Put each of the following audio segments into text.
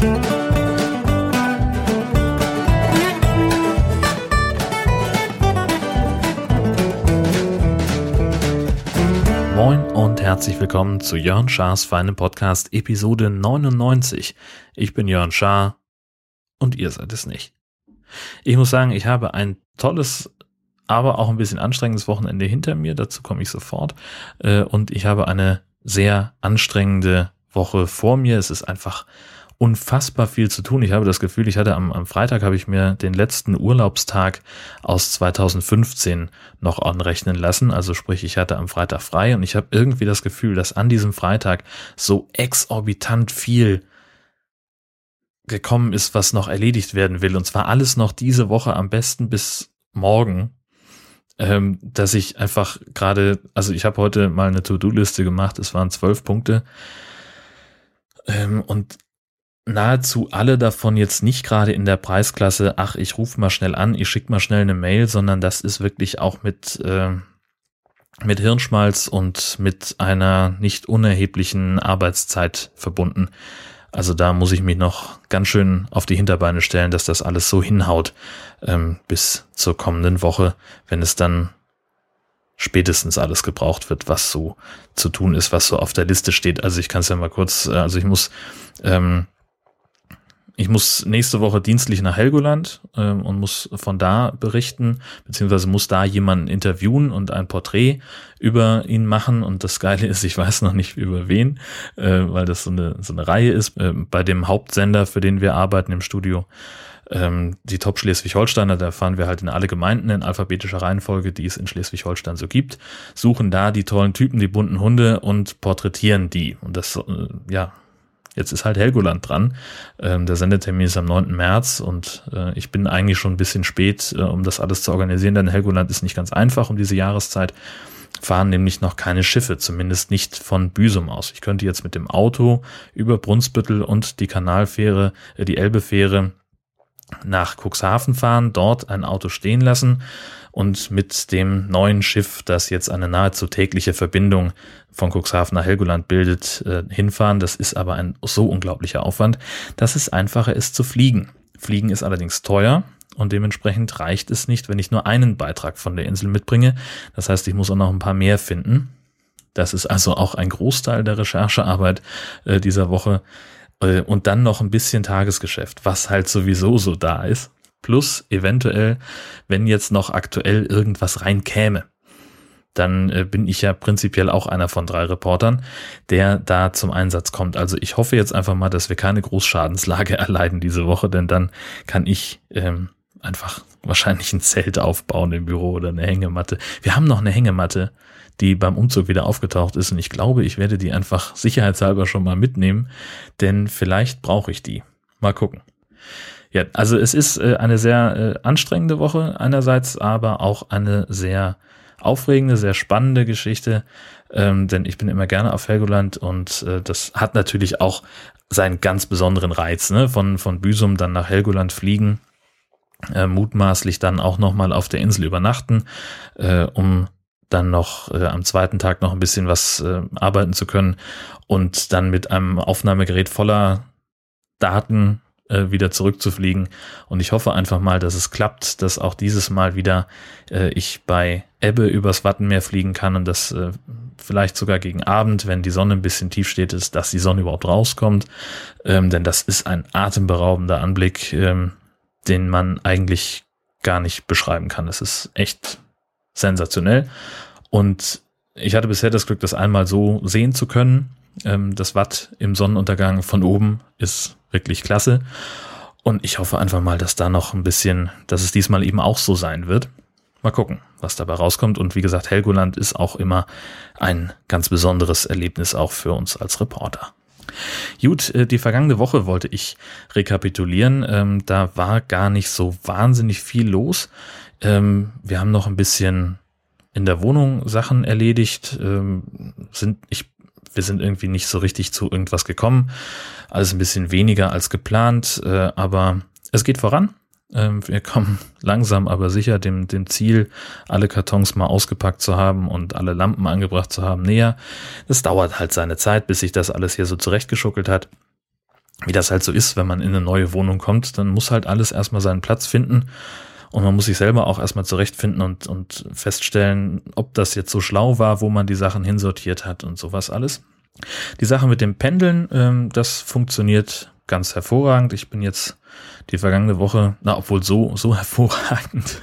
Moin und herzlich willkommen zu Jörn Schars feinem Podcast Episode 99. Ich bin Jörn Schaar und ihr seid es nicht. Ich muss sagen, ich habe ein tolles, aber auch ein bisschen anstrengendes Wochenende hinter mir. Dazu komme ich sofort. Äh, und ich habe eine sehr anstrengende Woche vor mir. Es ist einfach unfassbar viel zu tun. Ich habe das Gefühl, ich hatte am, am Freitag habe ich mir den letzten Urlaubstag aus 2015 noch anrechnen lassen. Also sprich, ich hatte am Freitag frei und ich habe irgendwie das Gefühl, dass an diesem Freitag so exorbitant viel gekommen ist, was noch erledigt werden will. Und zwar alles noch diese Woche am besten bis morgen. Ähm, dass ich einfach gerade, also ich habe heute mal eine To-Do-Liste gemacht, es waren zwölf Punkte. Ähm, und nahezu alle davon jetzt nicht gerade in der Preisklasse, ach, ich rufe mal schnell an, ich schicke mal schnell eine Mail, sondern das ist wirklich auch mit, äh, mit Hirnschmalz und mit einer nicht unerheblichen Arbeitszeit verbunden. Also da muss ich mich noch ganz schön auf die Hinterbeine stellen, dass das alles so hinhaut ähm, bis zur kommenden Woche, wenn es dann spätestens alles gebraucht wird, was so zu tun ist, was so auf der Liste steht. Also ich kann es ja mal kurz, äh, also ich muss ähm, ich muss nächste Woche dienstlich nach Helgoland ähm, und muss von da berichten, beziehungsweise muss da jemanden interviewen und ein Porträt über ihn machen. Und das Geile ist, ich weiß noch nicht über wen, äh, weil das so eine, so eine Reihe ist. Äh, bei dem Hauptsender, für den wir arbeiten im Studio, ähm, die Top Schleswig-Holsteiner, da fahren wir halt in alle Gemeinden in alphabetischer Reihenfolge, die es in Schleswig-Holstein so gibt, suchen da die tollen Typen, die bunten Hunde und porträtieren die. Und das, äh, ja, Jetzt ist halt Helgoland dran. Ähm, der Sendetermin ist am 9. März und äh, ich bin eigentlich schon ein bisschen spät, äh, um das alles zu organisieren, denn Helgoland ist nicht ganz einfach um diese Jahreszeit. Fahren nämlich noch keine Schiffe, zumindest nicht von Büsum aus. Ich könnte jetzt mit dem Auto über Brunsbüttel und die Kanalfähre, äh, die Elbefähre nach Cuxhaven fahren, dort ein Auto stehen lassen und mit dem neuen Schiff, das jetzt eine nahezu tägliche Verbindung von Cuxhaven nach Helgoland bildet, äh, hinfahren. Das ist aber ein so unglaublicher Aufwand, dass es einfacher ist zu fliegen. Fliegen ist allerdings teuer und dementsprechend reicht es nicht, wenn ich nur einen Beitrag von der Insel mitbringe. Das heißt, ich muss auch noch ein paar mehr finden. Das ist also auch ein Großteil der Recherchearbeit äh, dieser Woche. Äh, und dann noch ein bisschen Tagesgeschäft, was halt sowieso so da ist. Plus eventuell, wenn jetzt noch aktuell irgendwas reinkäme, dann äh, bin ich ja prinzipiell auch einer von drei Reportern, der da zum Einsatz kommt. Also ich hoffe jetzt einfach mal, dass wir keine Großschadenslage erleiden diese Woche, denn dann kann ich ähm, einfach wahrscheinlich ein Zelt aufbauen im Büro oder eine Hängematte. Wir haben noch eine Hängematte, die beim Umzug wieder aufgetaucht ist und ich glaube, ich werde die einfach sicherheitshalber schon mal mitnehmen, denn vielleicht brauche ich die. Mal gucken. Ja, also es ist äh, eine sehr äh, anstrengende Woche einerseits, aber auch eine sehr aufregende, sehr spannende Geschichte, ähm, denn ich bin immer gerne auf Helgoland und äh, das hat natürlich auch seinen ganz besonderen Reiz, ne? Von, von Büsum dann nach Helgoland fliegen, äh, mutmaßlich dann auch nochmal auf der Insel übernachten, äh, um dann noch äh, am zweiten Tag noch ein bisschen was äh, arbeiten zu können und dann mit einem Aufnahmegerät voller Daten äh, wieder zurückzufliegen. Und ich hoffe einfach mal, dass es klappt, dass auch dieses Mal wieder äh, ich bei Ebbe übers Wattenmeer fliegen kann und dass äh, vielleicht sogar gegen Abend, wenn die Sonne ein bisschen tief steht, ist, dass die Sonne überhaupt rauskommt. Ähm, denn das ist ein atemberaubender Anblick, ähm, den man eigentlich gar nicht beschreiben kann. Es ist echt sensationell. Und ich hatte bisher das Glück, das einmal so sehen zu können. Ähm, das Watt im Sonnenuntergang von oben ist wirklich klasse. Und ich hoffe einfach mal, dass da noch ein bisschen, dass es diesmal eben auch so sein wird. Mal gucken, was dabei rauskommt. Und wie gesagt, Helgoland ist auch immer ein ganz besonderes Erlebnis auch für uns als Reporter. Gut, äh, die vergangene Woche wollte ich rekapitulieren. Ähm, da war gar nicht so wahnsinnig viel los. Ähm, wir haben noch ein bisschen in der Wohnung Sachen erledigt. Ähm, sind, ich wir sind irgendwie nicht so richtig zu irgendwas gekommen. Alles ein bisschen weniger als geplant, äh, aber es geht voran. Ähm, wir kommen langsam aber sicher dem, dem Ziel, alle Kartons mal ausgepackt zu haben und alle Lampen angebracht zu haben, näher. Das dauert halt seine Zeit, bis sich das alles hier so zurechtgeschuckelt hat. wie das halt so ist, wenn man in eine neue Wohnung kommt, dann muss halt alles erstmal seinen Platz finden. Und man muss sich selber auch erstmal zurechtfinden und, und feststellen, ob das jetzt so schlau war, wo man die Sachen hinsortiert hat und sowas alles. Die Sache mit dem Pendeln, ähm, das funktioniert ganz hervorragend. Ich bin jetzt die vergangene Woche, na, obwohl so, so hervorragend,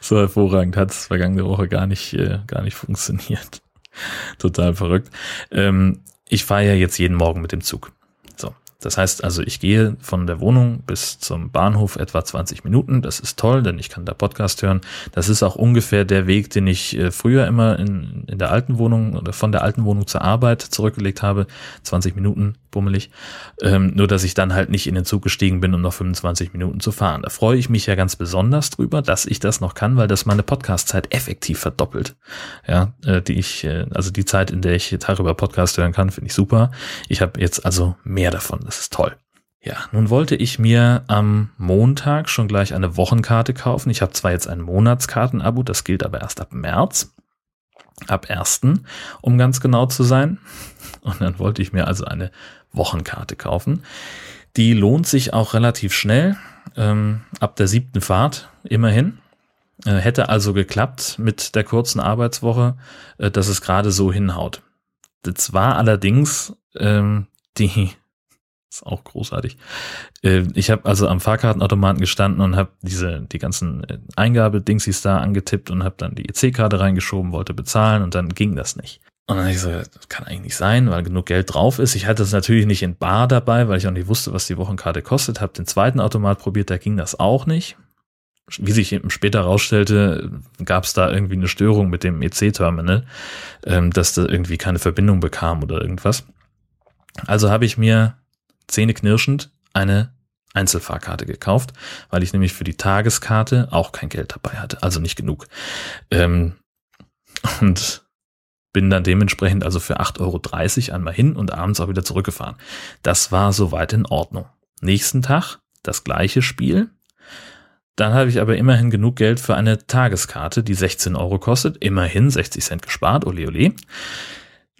so hervorragend hat es vergangene Woche gar nicht, äh, gar nicht funktioniert. Total verrückt. Ähm, ich fahre ja jetzt jeden Morgen mit dem Zug. Das heißt also, ich gehe von der Wohnung bis zum Bahnhof etwa 20 Minuten. Das ist toll, denn ich kann da Podcast hören. Das ist auch ungefähr der Weg, den ich äh, früher immer in, in der alten Wohnung oder von der alten Wohnung zur Arbeit zurückgelegt habe. 20 Minuten bummelig. Ähm, nur, dass ich dann halt nicht in den Zug gestiegen bin, um noch 25 Minuten zu fahren. Da freue ich mich ja ganz besonders drüber, dass ich das noch kann, weil das meine Podcast-Zeit effektiv verdoppelt. Ja, äh, die ich, äh, also die Zeit, in der ich darüber Podcast hören kann, finde ich super. Ich habe jetzt also mehr davon. Ist toll. Ja, nun wollte ich mir am Montag schon gleich eine Wochenkarte kaufen. Ich habe zwar jetzt ein Monatskartenabo, das gilt aber erst ab März. Ab 1. um ganz genau zu sein. Und dann wollte ich mir also eine Wochenkarte kaufen. Die lohnt sich auch relativ schnell, ähm, ab der siebten Fahrt immerhin. Äh, hätte also geklappt mit der kurzen Arbeitswoche, äh, dass es gerade so hinhaut. Das war allerdings ähm, die ist auch großartig. Äh, ich habe also am Fahrkartenautomaten gestanden und habe diese die ganzen äh, Eingabedingsies da angetippt und habe dann die EC-Karte reingeschoben, wollte bezahlen und dann ging das nicht. Und dann habe ich so, das kann eigentlich nicht sein, weil genug Geld drauf ist. Ich hatte es natürlich nicht in Bar dabei, weil ich auch nicht wusste, was die Wochenkarte kostet. Habe den zweiten Automat probiert, da ging das auch nicht. Wie sich später herausstellte, gab es da irgendwie eine Störung mit dem EC-Terminal, ähm, dass da irgendwie keine Verbindung bekam oder irgendwas. Also habe ich mir zähneknirschend eine Einzelfahrkarte gekauft, weil ich nämlich für die Tageskarte auch kein Geld dabei hatte, also nicht genug. Ähm, und bin dann dementsprechend also für 8,30 Euro einmal hin und abends auch wieder zurückgefahren. Das war soweit in Ordnung. Nächsten Tag das gleiche Spiel. Dann habe ich aber immerhin genug Geld für eine Tageskarte, die 16 Euro kostet. Immerhin 60 Cent gespart, ole ole.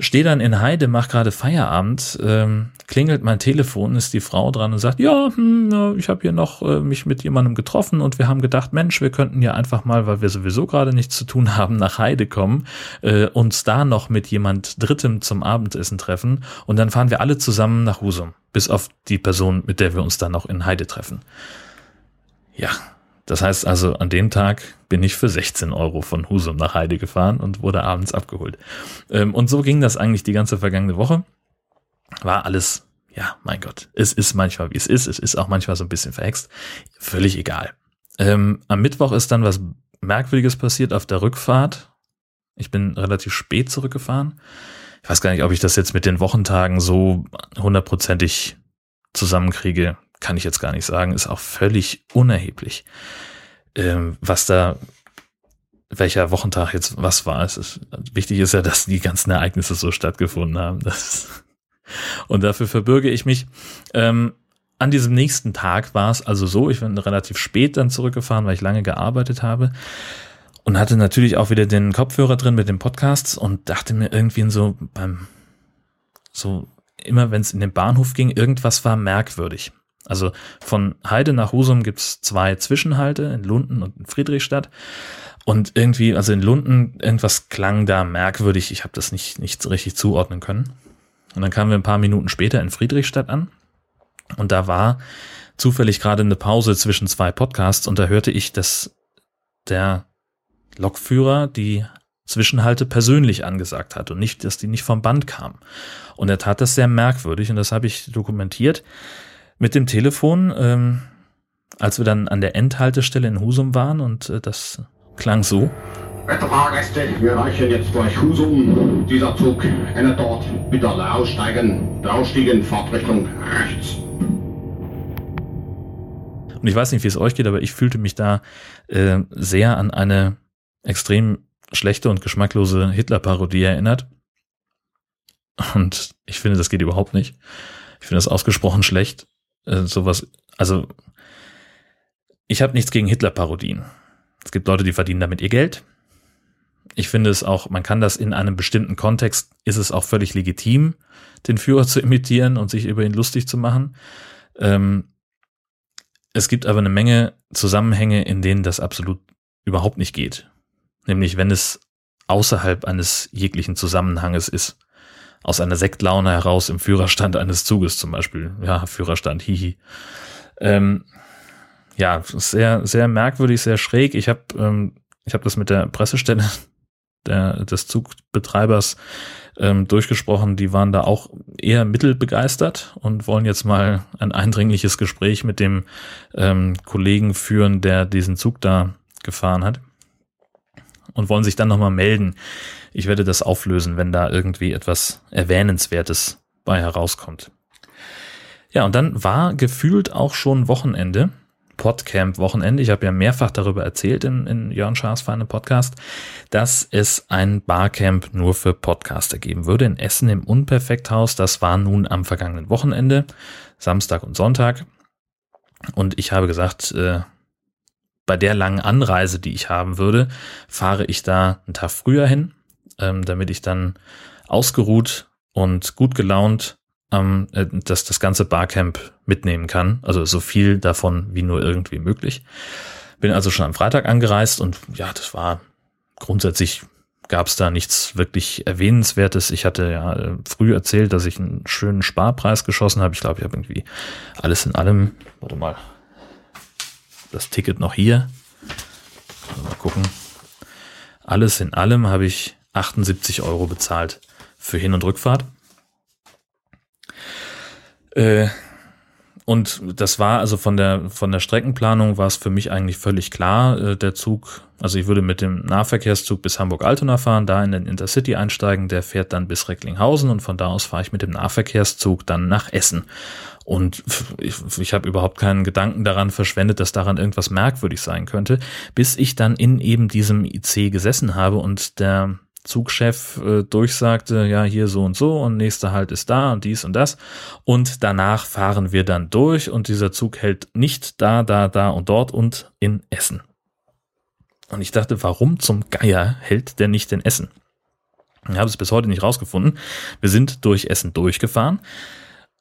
Stehe dann in Heide, mach gerade Feierabend, ähm, klingelt mein Telefon, ist die Frau dran und sagt, ja, hm, ich habe hier noch äh, mich mit jemandem getroffen und wir haben gedacht, Mensch, wir könnten ja einfach mal, weil wir sowieso gerade nichts zu tun haben, nach Heide kommen, äh, uns da noch mit jemand Drittem zum Abendessen treffen und dann fahren wir alle zusammen nach Husum, bis auf die Person, mit der wir uns dann noch in Heide treffen. Ja, das heißt also, an dem Tag bin ich für 16 Euro von Husum nach Heide gefahren und wurde abends abgeholt. Ähm, und so ging das eigentlich die ganze vergangene Woche. War alles, ja, mein Gott, es ist manchmal wie es ist, es ist auch manchmal so ein bisschen verhext. Völlig egal. Ähm, am Mittwoch ist dann was Merkwürdiges passiert auf der Rückfahrt. Ich bin relativ spät zurückgefahren. Ich weiß gar nicht, ob ich das jetzt mit den Wochentagen so hundertprozentig zusammenkriege kann ich jetzt gar nicht sagen, ist auch völlig unerheblich, ähm, was da, welcher Wochentag jetzt was war. Es ist, wichtig ist ja, dass die ganzen Ereignisse so stattgefunden haben. Das, und dafür verbürge ich mich. Ähm, an diesem nächsten Tag war es also so, ich bin relativ spät dann zurückgefahren, weil ich lange gearbeitet habe und hatte natürlich auch wieder den Kopfhörer drin mit den Podcasts und dachte mir irgendwie so beim so immer wenn es in den Bahnhof ging, irgendwas war merkwürdig. Also von Heide nach Husum gibt's zwei Zwischenhalte in Lunden und in Friedrichstadt. Und irgendwie, also in Lunden, irgendwas klang da merkwürdig. Ich habe das nicht, nicht richtig zuordnen können. Und dann kamen wir ein paar Minuten später in Friedrichstadt an. Und da war zufällig gerade eine Pause zwischen zwei Podcasts und da hörte ich, dass der Lokführer die Zwischenhalte persönlich angesagt hat und nicht, dass die nicht vom Band kamen. Und er tat das sehr merkwürdig und das habe ich dokumentiert mit dem Telefon, ähm, als wir dann an der Endhaltestelle in Husum waren und äh, das klang so. Werte Fahrgäste, wir erreichen jetzt durch Husum. Dieser Zug endet dort. Bitte alle aussteigen. Ausstiegen, Fahrtrichtung rechts. Und ich weiß nicht, wie es euch geht, aber ich fühlte mich da äh, sehr an eine extrem schlechte und geschmacklose Hitler-Parodie erinnert. Und ich finde, das geht überhaupt nicht. Ich finde das ausgesprochen schlecht äh, sowas, also ich habe nichts gegen Hitler-Parodien. Es gibt Leute, die verdienen damit ihr Geld. ich finde es auch, man kann das in einem bestimmten Kontext, ist es auch völlig legitim, den Führer zu imitieren und sich über ihn lustig zu machen. Ähm, es gibt aber eine Menge Zusammenhänge, in denen das absolut überhaupt nicht geht. Nämlich, wenn es außerhalb eines jeglichen Zusammenhanges ist. Aus einer Sektlaune heraus im Führerstand eines Zuges zum Beispiel. Ja, Führerstand, hihi. Ähm, ja, sehr, sehr merkwürdig, sehr schräg. Ich habe ähm, ich hab das mit der Pressestelle der, des Zugbetreibers ähm, durchgesprochen. Die waren da auch eher mittelbegeistert und wollen jetzt mal ein eindringliches Gespräch mit dem ähm, Kollegen führen, der diesen Zug da gefahren hat. Und wollen sich dann nochmal melden. Ich werde das auflösen, wenn da irgendwie etwas Erwähnenswertes bei herauskommt. Ja, und dann war gefühlt auch schon Wochenende. Podcamp-Wochenende. Ich habe ja mehrfach darüber erzählt in, in Jörn Schaas Feine Podcast, dass es ein Barcamp nur für Podcaster geben würde in Essen im Unperfekthaus. Das war nun am vergangenen Wochenende, Samstag und Sonntag. Und ich habe gesagt, äh, bei der langen Anreise, die ich haben würde, fahre ich da einen Tag früher hin, ähm, damit ich dann ausgeruht und gut gelaunt ähm, äh, dass das ganze Barcamp mitnehmen kann. Also so viel davon wie nur irgendwie möglich. Bin also schon am Freitag angereist und ja, das war grundsätzlich gab es da nichts wirklich Erwähnenswertes. Ich hatte ja äh, früh erzählt, dass ich einen schönen Sparpreis geschossen habe. Ich glaube, ich habe irgendwie alles in allem, warte mal, das Ticket noch hier. Mal gucken. Alles in allem habe ich 78 Euro bezahlt für Hin- und Rückfahrt. Äh, und das war also von der von der Streckenplanung war es für mich eigentlich völlig klar. Äh, der Zug, also ich würde mit dem Nahverkehrszug bis Hamburg-Altona fahren, da in den Intercity einsteigen, der fährt dann bis Recklinghausen und von da aus fahre ich mit dem Nahverkehrszug dann nach Essen. Und ich, ich habe überhaupt keinen Gedanken daran verschwendet, dass daran irgendwas merkwürdig sein könnte, bis ich dann in eben diesem IC gesessen habe und der Zugchef äh, durchsagte, ja, hier so und so und nächster Halt ist da und dies und das. Und danach fahren wir dann durch und dieser Zug hält nicht da, da, da und dort und in Essen. Und ich dachte, warum zum Geier hält der nicht in Essen? Ich habe es bis heute nicht rausgefunden. Wir sind durch Essen durchgefahren.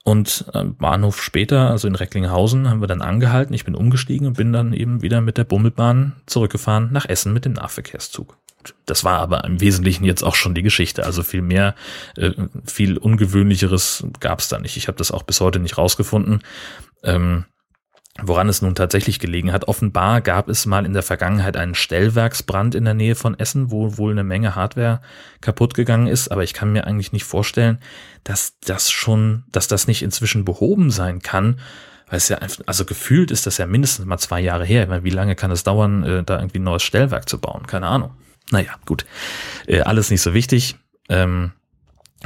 Und am Bahnhof später, also in Recklinghausen, haben wir dann angehalten. Ich bin umgestiegen und bin dann eben wieder mit der Bummelbahn zurückgefahren nach Essen mit dem Nahverkehrszug. Das war aber im Wesentlichen jetzt auch schon die Geschichte. Also viel mehr, äh, viel ungewöhnlicheres gab es da nicht. Ich habe das auch bis heute nicht rausgefunden. Ähm, Woran es nun tatsächlich gelegen hat, offenbar gab es mal in der Vergangenheit einen Stellwerksbrand in der Nähe von Essen, wo wohl eine Menge Hardware kaputt gegangen ist, aber ich kann mir eigentlich nicht vorstellen, dass das schon, dass das nicht inzwischen behoben sein kann, weil es ja einfach, also gefühlt ist das ja mindestens mal zwei Jahre her. Ich meine, wie lange kann es dauern, äh, da irgendwie ein neues Stellwerk zu bauen? Keine Ahnung. Naja, gut. Äh, alles nicht so wichtig. Ähm,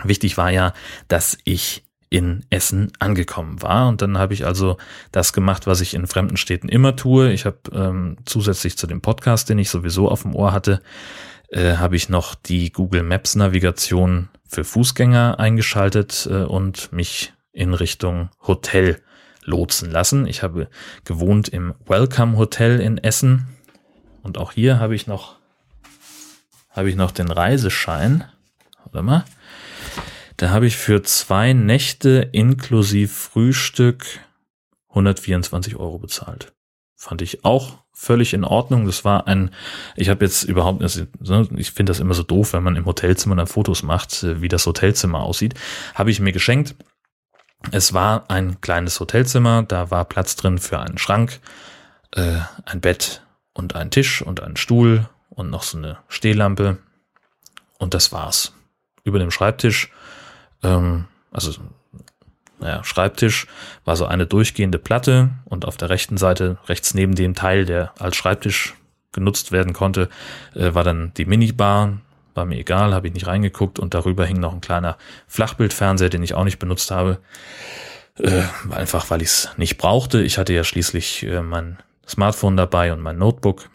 wichtig war ja, dass ich in Essen angekommen war. Und dann habe ich also das gemacht, was ich in fremden Städten immer tue. Ich habe ähm, zusätzlich zu dem Podcast, den ich sowieso auf dem Ohr hatte, äh, habe ich noch die Google Maps Navigation für Fußgänger eingeschaltet äh, und mich in Richtung Hotel lotsen lassen. Ich habe gewohnt im Welcome Hotel in Essen und auch hier habe ich noch habe ich noch den Reiseschein. Warte mal. Da habe ich für zwei Nächte inklusive Frühstück 124 Euro bezahlt. Fand ich auch völlig in Ordnung. Das war ein, ich habe jetzt überhaupt, ich finde das immer so doof, wenn man im Hotelzimmer dann Fotos macht, wie das Hotelzimmer aussieht. Habe ich mir geschenkt. Es war ein kleines Hotelzimmer, da war Platz drin für einen Schrank, äh, ein Bett und einen Tisch und einen Stuhl und noch so eine Stehlampe. Und das war's. Über dem Schreibtisch, ähm, also naja, Schreibtisch war so eine durchgehende Platte und auf der rechten Seite, rechts neben dem Teil, der als Schreibtisch genutzt werden konnte, äh, war dann die Minibar. War mir egal, habe ich nicht reingeguckt und darüber hing noch ein kleiner Flachbildfernseher, den ich auch nicht benutzt habe. Äh, einfach weil ich es nicht brauchte. Ich hatte ja schließlich äh, mein Smartphone dabei und mein Notebook.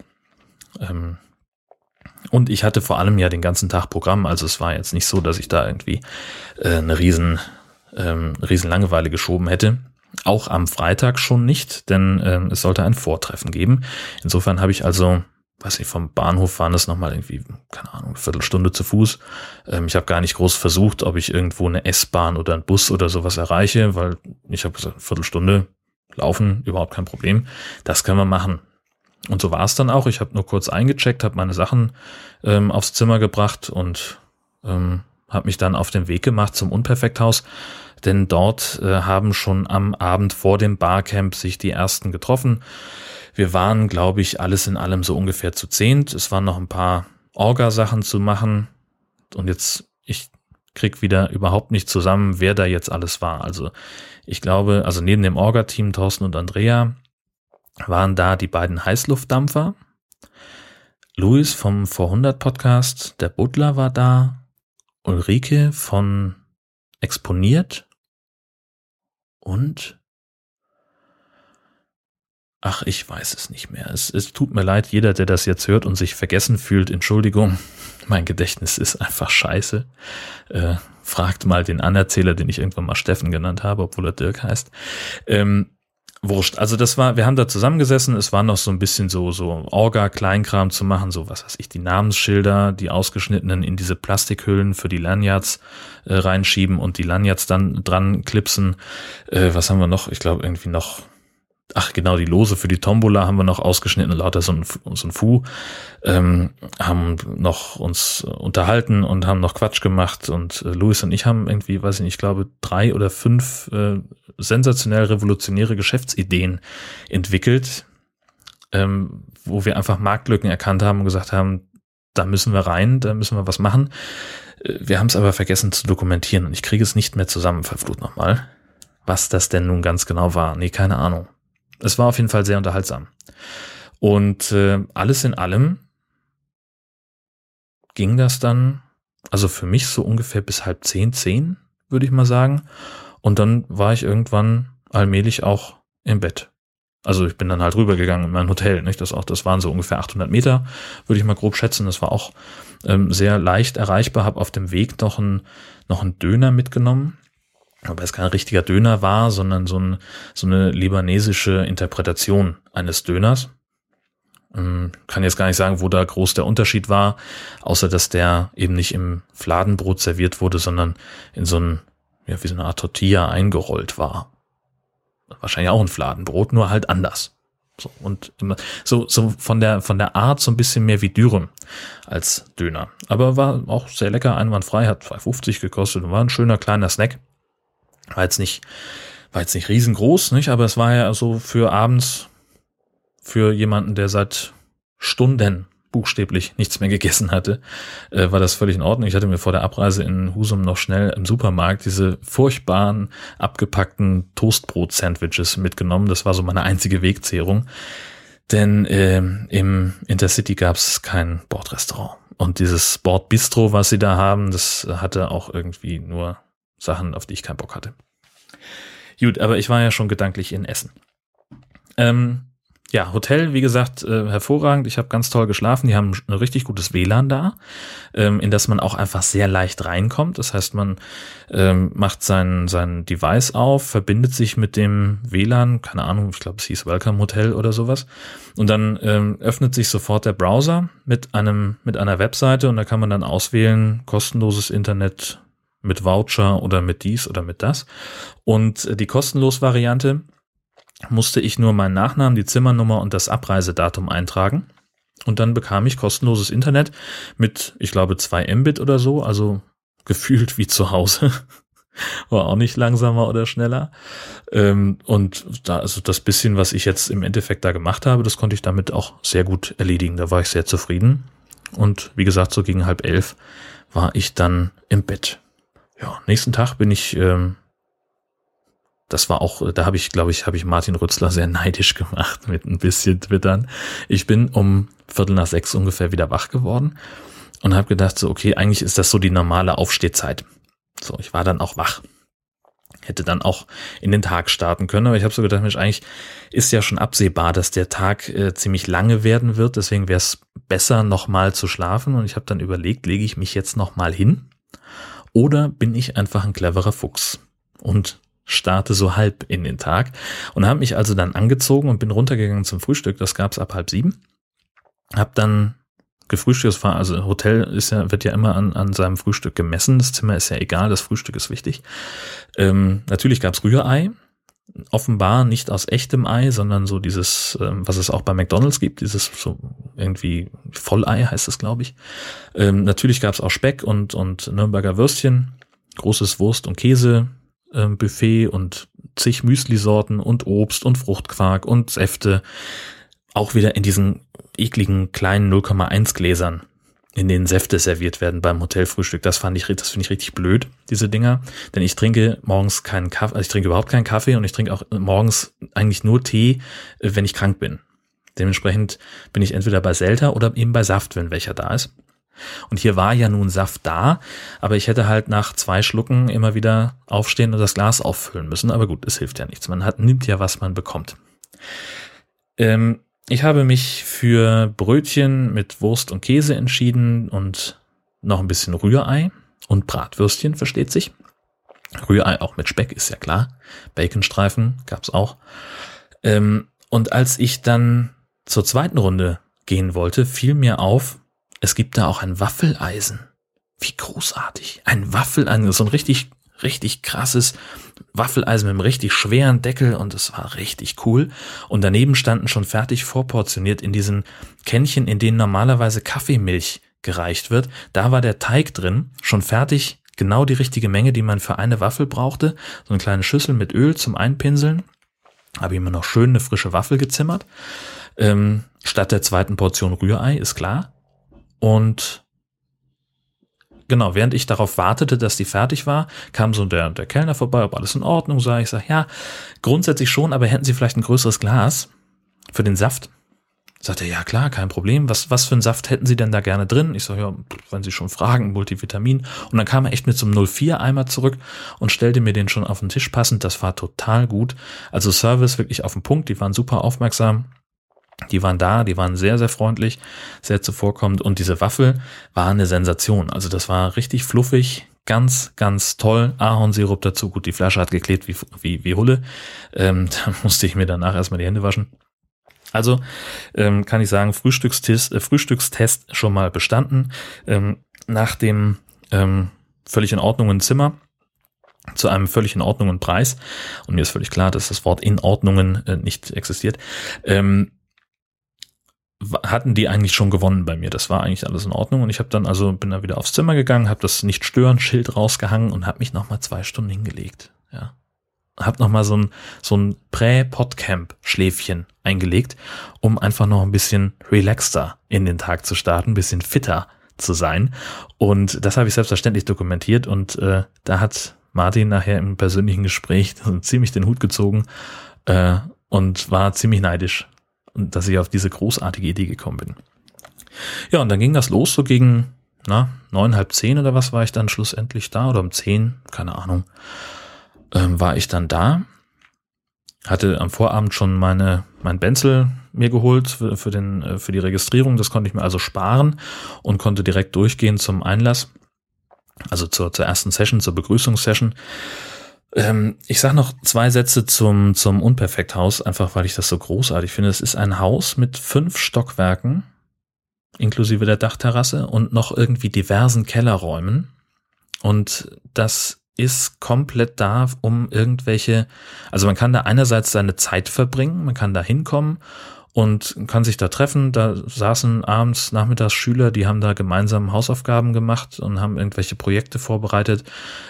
Ähm, und ich hatte vor allem ja den ganzen Tag Programm, also es war jetzt nicht so, dass ich da irgendwie äh, eine riesen, ähm, riesen Langeweile geschoben hätte. Auch am Freitag schon nicht, denn ähm, es sollte ein Vortreffen geben. Insofern habe ich also weiß ich, vom Bahnhof waren es nochmal irgendwie, keine Ahnung, eine Viertelstunde zu Fuß. Ähm, ich habe gar nicht groß versucht, ob ich irgendwo eine S-Bahn oder einen Bus oder sowas erreiche, weil ich habe gesagt, Viertelstunde laufen, überhaupt kein Problem. Das können wir machen. Und so war es dann auch. Ich habe nur kurz eingecheckt, habe meine Sachen ähm, aufs Zimmer gebracht und ähm, habe mich dann auf den Weg gemacht zum Unperfekthaus, denn dort äh, haben schon am Abend vor dem Barcamp sich die ersten getroffen. Wir waren, glaube ich, alles in allem so ungefähr zu zehnt. Es waren noch ein paar Orga-Sachen zu machen. Und jetzt, ich krieg wieder überhaupt nicht zusammen, wer da jetzt alles war. Also ich glaube, also neben dem Orga-Team Thorsten und Andrea waren da die beiden Heißluftdampfer. Luis vom Vorhundert Podcast, der Butler war da. Ulrike von Exponiert. Und Ach, ich weiß es nicht mehr. Es, es tut mir leid, jeder, der das jetzt hört und sich vergessen fühlt, Entschuldigung, mein Gedächtnis ist einfach scheiße. Äh, fragt mal den Anerzähler, den ich irgendwann mal Steffen genannt habe, obwohl er Dirk heißt. Ähm, wurscht. Also das war, wir haben da zusammengesessen, es war noch so ein bisschen so, so Orga-Kleinkram zu machen, so was weiß ich, die Namensschilder, die ausgeschnittenen in diese Plastikhüllen für die Lanyards äh, reinschieben und die Lanyards dann dran klipsen. Äh, was haben wir noch? Ich glaube irgendwie noch ach genau, die Lose für die Tombola haben wir noch ausgeschnitten, lauter so ein, so ein Fu, ähm, haben noch uns unterhalten und haben noch Quatsch gemacht und äh, Louis und ich haben irgendwie, weiß ich nicht, ich glaube drei oder fünf äh, sensationell revolutionäre Geschäftsideen entwickelt, ähm, wo wir einfach Marktlücken erkannt haben und gesagt haben, da müssen wir rein, da müssen wir was machen. Äh, wir haben es aber vergessen zu dokumentieren und ich kriege es nicht mehr zusammen, verflucht nochmal. Was das denn nun ganz genau war. Nee, keine Ahnung es war auf jeden Fall sehr unterhaltsam. Und äh, alles in allem ging das dann, also für mich so ungefähr bis halb zehn, zehn, würde ich mal sagen. Und dann war ich irgendwann allmählich auch im Bett. Also ich bin dann halt rübergegangen in mein Hotel, nicht? Das auch, das waren so ungefähr 800 Meter, würde ich mal grob schätzen. Das war auch ähm, sehr leicht erreichbar. Habe auf dem Weg noch ein noch ein Döner mitgenommen aber es kein richtiger Döner war, sondern so, ein, so eine libanesische Interpretation eines Döners. Ähm, kann jetzt gar nicht sagen, wo da groß der Unterschied war, außer dass der eben nicht im Fladenbrot serviert wurde, sondern in so ein, ja, wie so eine Art Tortilla eingerollt war. Wahrscheinlich auch ein Fladenbrot, nur halt anders. So, und so, so von der, von der Art so ein bisschen mehr wie Dürüm als Döner. Aber war auch sehr lecker, einwandfrei, hat 2,50 gekostet und war ein schöner kleiner Snack. War jetzt nicht, war jetzt nicht riesengroß, nicht? Aber es war ja so für abends für jemanden, der seit Stunden buchstäblich nichts mehr gegessen hatte, äh, war das völlig in Ordnung. Ich hatte mir vor der Abreise in Husum noch schnell im Supermarkt diese furchtbaren abgepackten Toastbrot-Sandwiches mitgenommen. Das war so meine einzige Wegzehrung. Denn äh, im Intercity gab es kein Bordrestaurant. Und dieses Bordbistro, was sie da haben, das hatte auch irgendwie nur Sachen, auf die ich keinen Bock hatte. Gut, aber ich war ja schon gedanklich in Essen. Ähm, ja, Hotel, wie gesagt, äh, hervorragend. Ich habe ganz toll geschlafen. Die haben ein richtig gutes WLAN da, ähm, in das man auch einfach sehr leicht reinkommt. Das heißt, man ähm, macht sein, sein Device auf, verbindet sich mit dem WLAN, keine Ahnung, ich glaube, es hieß Welcome Hotel oder sowas. Und dann ähm, öffnet sich sofort der Browser mit einem, mit einer Webseite und da kann man dann auswählen, kostenloses Internet, mit Voucher oder mit dies oder mit das. Und die kostenlos Variante musste ich nur meinen Nachnamen, die Zimmernummer und das Abreisedatum eintragen. Und dann bekam ich kostenloses Internet mit, ich glaube, zwei Mbit oder so, also gefühlt wie zu Hause. War auch nicht langsamer oder schneller. Ähm, und da, also das bisschen, was ich jetzt im Endeffekt da gemacht habe, das konnte ich damit auch sehr gut erledigen. Da war ich sehr zufrieden. Und wie gesagt, so gegen halb elf war ich dann im Bett ja, nächsten Tag bin ich, ähm, das war auch, da habe ich, glaube ich, habe ich Martin Rützler sehr neidisch gemacht mit ein bisschen Twittern. Ich bin um Viertel nach sechs ungefähr wieder wach geworden und habe gedacht, so, okay, eigentlich ist das so die normale Aufstehzeit. So, ich war dann auch wach. Hätte dann auch in den Tag starten können, aber ich habe so gedacht, Mensch, eigentlich ist ja schon absehbar, dass der Tag äh, ziemlich lange werden wird, deswegen wäre es besser, nochmal zu schlafen. Und ich habe dann überlegt, lege ich mich jetzt nochmal hin oder bin ich einfach ein cleverer Fuchs und starte so halb in den Tag und habe mich also dann angezogen und bin runtergegangen zum Frühstück. Das gab's ab halb sieben. Hab dann gefrühstückt, das war, also Hotel ist ja, wird ja immer an, an seinem Frühstück gemessen. Das Zimmer ist ja egal, das Frühstück ist wichtig. Ähm, natürlich gab's Rührei, offenbar nicht aus echtem Ei, sondern so dieses, ähm, was es auch bei McDonalds gibt, dieses so irgendwie Vollei heißt es, glaube ich. Ähm, natürlich gab es auch Speck und, und Nürnberger Würstchen, großes Wurst- und Käse-Buffet ähm, und zig Müsli-Sorten und Obst und Fruchtquark und Säfte. Auch wieder in diesen ekligen kleinen 0,1 Gläsern in denen Säfte serviert werden beim Hotelfrühstück. Das fand ich, das finde ich richtig blöd, diese Dinger. Denn ich trinke morgens keinen Kaffee, also ich trinke überhaupt keinen Kaffee und ich trinke auch morgens eigentlich nur Tee, äh, wenn ich krank bin. Dementsprechend bin ich entweder bei Selta oder eben bei Saft, wenn welcher da ist. Und hier war ja nun Saft da, aber ich hätte halt nach zwei Schlucken immer wieder aufstehen und das Glas auffüllen müssen. Aber gut, es hilft ja nichts. Man hat, nimmt ja, was man bekommt. Ähm, ich habe mich für Brötchen mit Wurst und Käse entschieden und noch ein bisschen Rührei und Bratwürstchen, versteht sich. Rührei auch mit Speck, ist ja klar. Baconstreifen gab's auch. Ähm, und als ich dann zur zweiten Runde gehen wollte, fiel mir auf, es gibt da auch ein Waffeleisen. Wie großartig. Ein Waffeleisen, so ein richtig, richtig krasses Waffeleisen mit einem richtig schweren Deckel und es war richtig cool. Und daneben standen schon fertig vorportioniert in diesen Kännchen, in denen normalerweise Kaffeemilch gereicht wird. Da war der Teig drin, schon fertig, genau die richtige Menge, die man für eine Waffel brauchte. So eine kleine Schüssel mit Öl zum Einpinseln. Habe ich immer noch schön eine frische Waffel gezimmert. Ähm, statt der zweiten Portion Rührei, ist klar. Und genau, während ich darauf wartete, dass die fertig war, kam so der, der Kellner vorbei, ob alles in Ordnung sei. Ich sage, ja, grundsätzlich schon, aber hätten Sie vielleicht ein größeres Glas für den Saft? Sagt er, ja klar, kein Problem. Was, was für einen Saft hätten Sie denn da gerne drin? Ich sage, ja, wenn Sie schon fragen, Multivitamin. Und dann kam er echt mit einem 04-Eimer zurück und stellte mir den schon auf den Tisch passend. Das war total gut. Also Service wirklich auf den Punkt. Die waren super aufmerksam. Die waren da, die waren sehr, sehr freundlich, sehr zuvorkommend und diese Waffel war eine Sensation. Also das war richtig fluffig, ganz, ganz toll. Ahornsirup dazu, gut, die Flasche hat geklebt wie, wie, wie Hulle. Ähm, da musste ich mir danach erstmal die Hände waschen. Also ähm, kann ich sagen, Frühstückstest, äh, Frühstückstest schon mal bestanden. Ähm, nach dem ähm, völlig in Ordnung Zimmer zu einem völlig in Ordnung Preis. Und mir ist völlig klar, dass das Wort in Ordnungen äh, nicht existiert. Ähm, hatten die eigentlich schon gewonnen bei mir. Das war eigentlich alles in Ordnung und ich habe dann also bin dann wieder aufs Zimmer gegangen, habe das nicht stören Schild rausgehangen und habe mich noch mal zwei Stunden hingelegt. Ja, habe noch mal so ein so ein Prä-Podcamp Schläfchen eingelegt, um einfach noch ein bisschen relaxter in den Tag zu starten, bisschen fitter zu sein. Und das habe ich selbstverständlich dokumentiert und äh, da hat Martin nachher im persönlichen Gespräch ziemlich den Hut gezogen äh, und war ziemlich neidisch, und dass ich auf diese großartige Idee gekommen bin. Ja, und dann ging das los, so gegen na, neun, halb zehn oder was war ich dann schlussendlich da oder um zehn, keine Ahnung, ähm, war ich dann da. Hatte am Vorabend schon meine, mein Benzel mir geholt für, für, den, äh, für die Registrierung. Das konnte ich mir also sparen und konnte direkt durchgehen zum Einlass. Also zur, zur ersten Session, zur Begrüßungssession. Ähm, ich sage noch zwei Sätze zum, zum Unperfekthaus, einfach weil ich das so großartig finde. Es ist ein Haus mit fünf Stockwerken, inklusive der Dachterrasse und noch irgendwie diversen Kellerräumen. Und das ist komplett da, um irgendwelche, also man kann da einerseits seine Zeit verbringen, man kann da hinkommen und kann sich da treffen. Da saßen abends, nachmittags Schüler, die haben da gemeinsam Hausaufgaben gemacht und haben irgendwelche Projekte vorbereitet.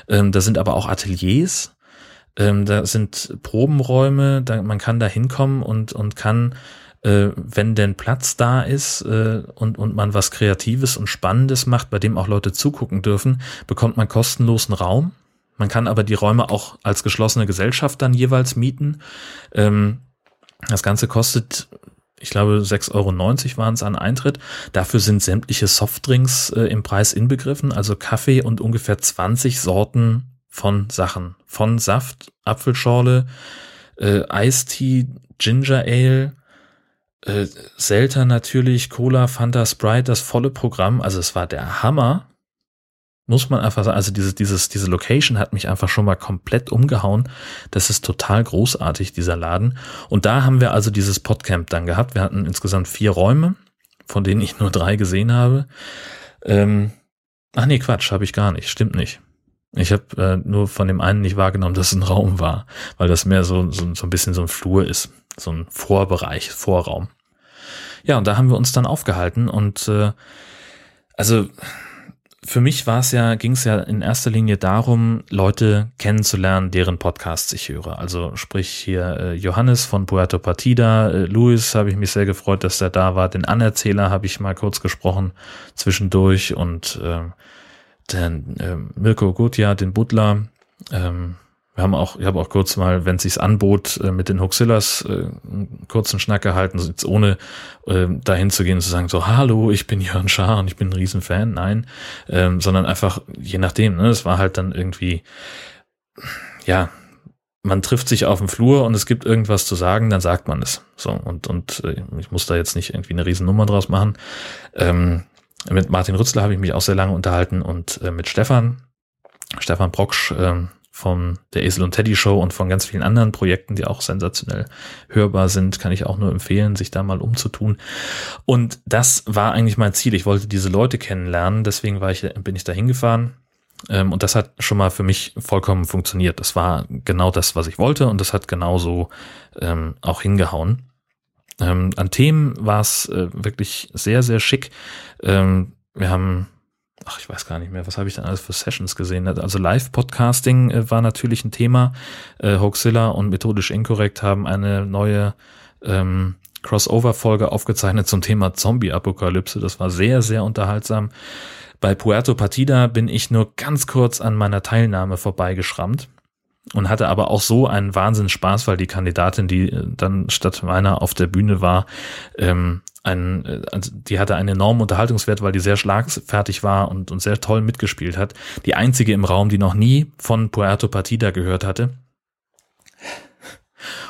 Ähm, da sind aber auch Ateliers. Ähm, da sind Probenräume, da, man kann da hinkommen und, und kann, äh, wenn denn Platz da ist äh, und, und man was Kreatives und Spannendes macht, bei dem auch Leute zugucken dürfen, bekommt man kostenlosen Raum. Man kann aber die Räume auch als geschlossene Gesellschaft dann jeweils mieten. Ähm, das Ganze kostet ich glaube 6,90 Euro waren es an Eintritt. Dafür sind sämtliche Softdrinks äh, im Preis inbegriffen, also Kaffee und ungefähr 20 Sorten von Sachen. Von Saft, Apfelschorle, äh, Eistee, Ginger Ale, äh, Selter natürlich, Cola, Fanta, Sprite, das volle Programm. Also es war der Hammer muss man einfach sagen, also dieses, dieses, diese Location hat mich einfach schon mal komplett umgehauen. Das ist total großartig, dieser Laden. Und da haben wir also dieses Podcamp dann gehabt. Wir hatten insgesamt vier Räume von denen ich nur drei gesehen habe. Ähm, ach nee, Quatsch, habe ich gar nicht, stimmt nicht. Ich habe äh, nur von dem einen nicht wahrgenommen, dass es ein Raum war, weil das mehr so, so, so ein bisschen so ein Flur ist, so ein Vorbereich, Vorraum. Ja, und da haben wir uns dann aufgehalten und äh, also für mich war es ja, ging es ja in erster Linie darum, Leute kennenzulernen, deren Podcasts ich höre. Also sprich hier äh, Johannes von Puerto Partida, äh, Luis habe ich mich sehr gefreut, dass der da war. Den Anerzähler habe ich mal kurz gesprochen zwischendurch und äh, den äh, Mirko Gutja, den Butler, ähm, wir haben auch, ich habe auch kurz mal, wenn es sich anbot, äh, mit den Hoxillas äh, einen kurzen Schnack gehalten, jetzt ohne äh, dahin zu gehen und zu sagen, so, hallo, ich bin Jörn Schaar und ich bin ein Riesenfan, nein, ähm, sondern einfach, je nachdem, ne, es war halt dann irgendwie, ja, man trifft sich auf dem Flur und es gibt irgendwas zu sagen, dann sagt man es. So, und, und äh, ich muss da jetzt nicht irgendwie eine Riesennummer draus machen. Ähm, mit Martin Rützler habe ich mich auch sehr lange unterhalten und äh, mit Stefan, Stefan Brocksch, äh, von der Esel und Teddy Show und von ganz vielen anderen Projekten, die auch sensationell hörbar sind, kann ich auch nur empfehlen, sich da mal umzutun. Und das war eigentlich mein Ziel. Ich wollte diese Leute kennenlernen, deswegen war ich, bin ich da hingefahren. Ähm, und das hat schon mal für mich vollkommen funktioniert. Das war genau das, was ich wollte und das hat genauso ähm, auch hingehauen. Ähm, an Themen war es äh, wirklich sehr, sehr schick. Ähm, wir haben ach, ich weiß gar nicht mehr, was habe ich denn alles für Sessions gesehen? Also Live-Podcasting äh, war natürlich ein Thema. Äh, Hoaxilla und Methodisch Inkorrekt haben eine neue ähm, Crossover-Folge aufgezeichnet zum Thema Zombie-Apokalypse. Das war sehr, sehr unterhaltsam. Bei Puerto Partida bin ich nur ganz kurz an meiner Teilnahme vorbeigeschrammt und hatte aber auch so einen Wahnsinn Spaß, weil die Kandidatin, die äh, dann statt meiner auf der Bühne war, ähm, ein, äh, also die hatte einen enormen Unterhaltungswert, weil die sehr schlagfertig war und, und sehr toll mitgespielt hat. Die einzige im Raum, die noch nie von Puerto Partida gehört hatte.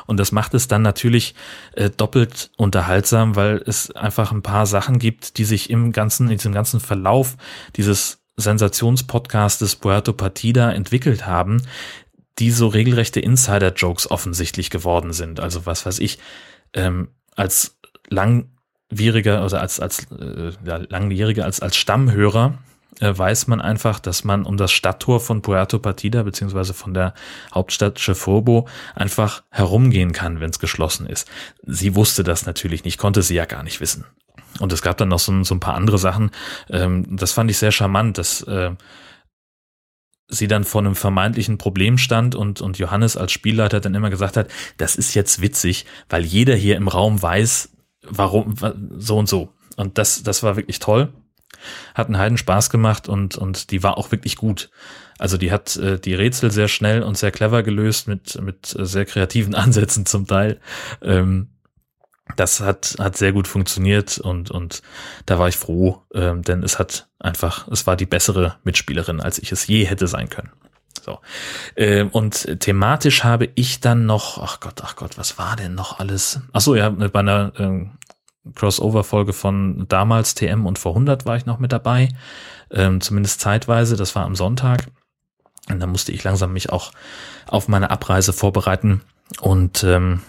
Und das macht es dann natürlich äh, doppelt unterhaltsam, weil es einfach ein paar Sachen gibt, die sich im ganzen, in diesem ganzen Verlauf dieses Sensationspodcastes Puerto Partida entwickelt haben, die so regelrechte Insider-Jokes offensichtlich geworden sind. Also was weiß ich, ähm, als langwieriger oder als, als äh, ja, langjähriger, als, als Stammhörer äh, weiß man einfach, dass man um das Stadttor von Puerto Partida beziehungsweise von der Hauptstadt Chefobo einfach herumgehen kann, wenn es geschlossen ist. Sie wusste das natürlich nicht, konnte sie ja gar nicht wissen. Und es gab dann noch so, so ein paar andere Sachen. Ähm, das fand ich sehr charmant, dass äh, sie dann vor einem vermeintlichen Problem stand und, und Johannes als Spielleiter dann immer gesagt hat, das ist jetzt witzig, weil jeder hier im Raum weiß, warum, so und so. Und das, das war wirklich toll. Hat einen Heiden Spaß gemacht und, und die war auch wirklich gut. Also die hat äh, die Rätsel sehr schnell und sehr clever gelöst mit, mit äh, sehr kreativen Ansätzen zum Teil. Ähm, das hat, hat sehr gut funktioniert und, und da war ich froh, ähm, denn es hat einfach, es war die bessere Mitspielerin, als ich es je hätte sein können. So. Ähm, und thematisch habe ich dann noch, ach Gott, ach Gott, was war denn noch alles? Ach so, ja, bei einer ähm, Crossover-Folge von damals TM und vor 100 war ich noch mit dabei, ähm, zumindest zeitweise, das war am Sonntag. Und da musste ich langsam mich auch auf meine Abreise vorbereiten und ähm,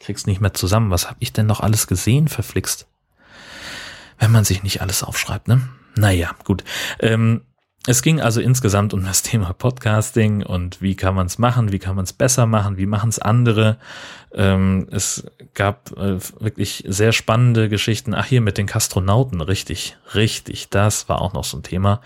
krieg's nicht mehr zusammen. Was habe ich denn noch alles gesehen, verflixt? Wenn man sich nicht alles aufschreibt, ne? Naja, gut. Ähm, es ging also insgesamt um das Thema Podcasting und wie kann man es machen, wie kann man es besser machen, wie machen es andere. Ähm, es gab äh, wirklich sehr spannende Geschichten. Ach, hier mit den Kastronauten, richtig, richtig, das war auch noch so ein Thema.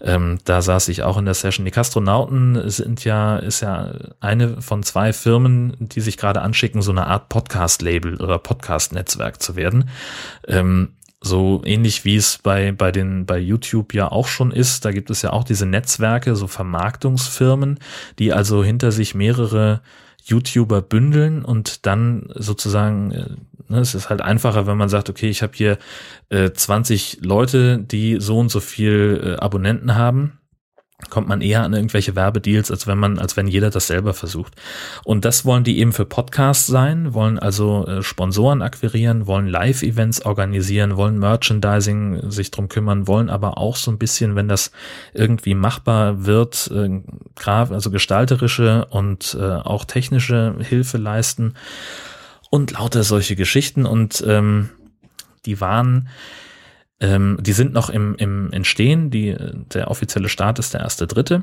Ähm, da saß ich auch in der Session. Die Kastronauten sind ja, ist ja eine von zwei Firmen, die sich gerade anschicken, so eine Art Podcast-Label oder Podcast-Netzwerk zu werden. Ähm, so ähnlich wie es bei, bei den, bei YouTube ja auch schon ist. Da gibt es ja auch diese Netzwerke, so Vermarktungsfirmen, die also hinter sich mehrere YouTuber bündeln und dann sozusagen, äh, ne, es ist halt einfacher, wenn man sagt, okay, ich habe hier äh, 20 Leute, die so und so viel äh, Abonnenten haben kommt man eher an irgendwelche Werbedeals, als wenn man, als wenn jeder das selber versucht. Und das wollen die eben für Podcasts sein, wollen also äh, Sponsoren akquirieren, wollen Live-Events organisieren, wollen Merchandising sich drum kümmern, wollen aber auch so ein bisschen, wenn das irgendwie machbar wird, äh, also gestalterische und äh, auch technische Hilfe leisten und lauter solche Geschichten und ähm, die waren, ähm, die sind noch im, im Entstehen. Die, der offizielle Start ist der erste Dritte.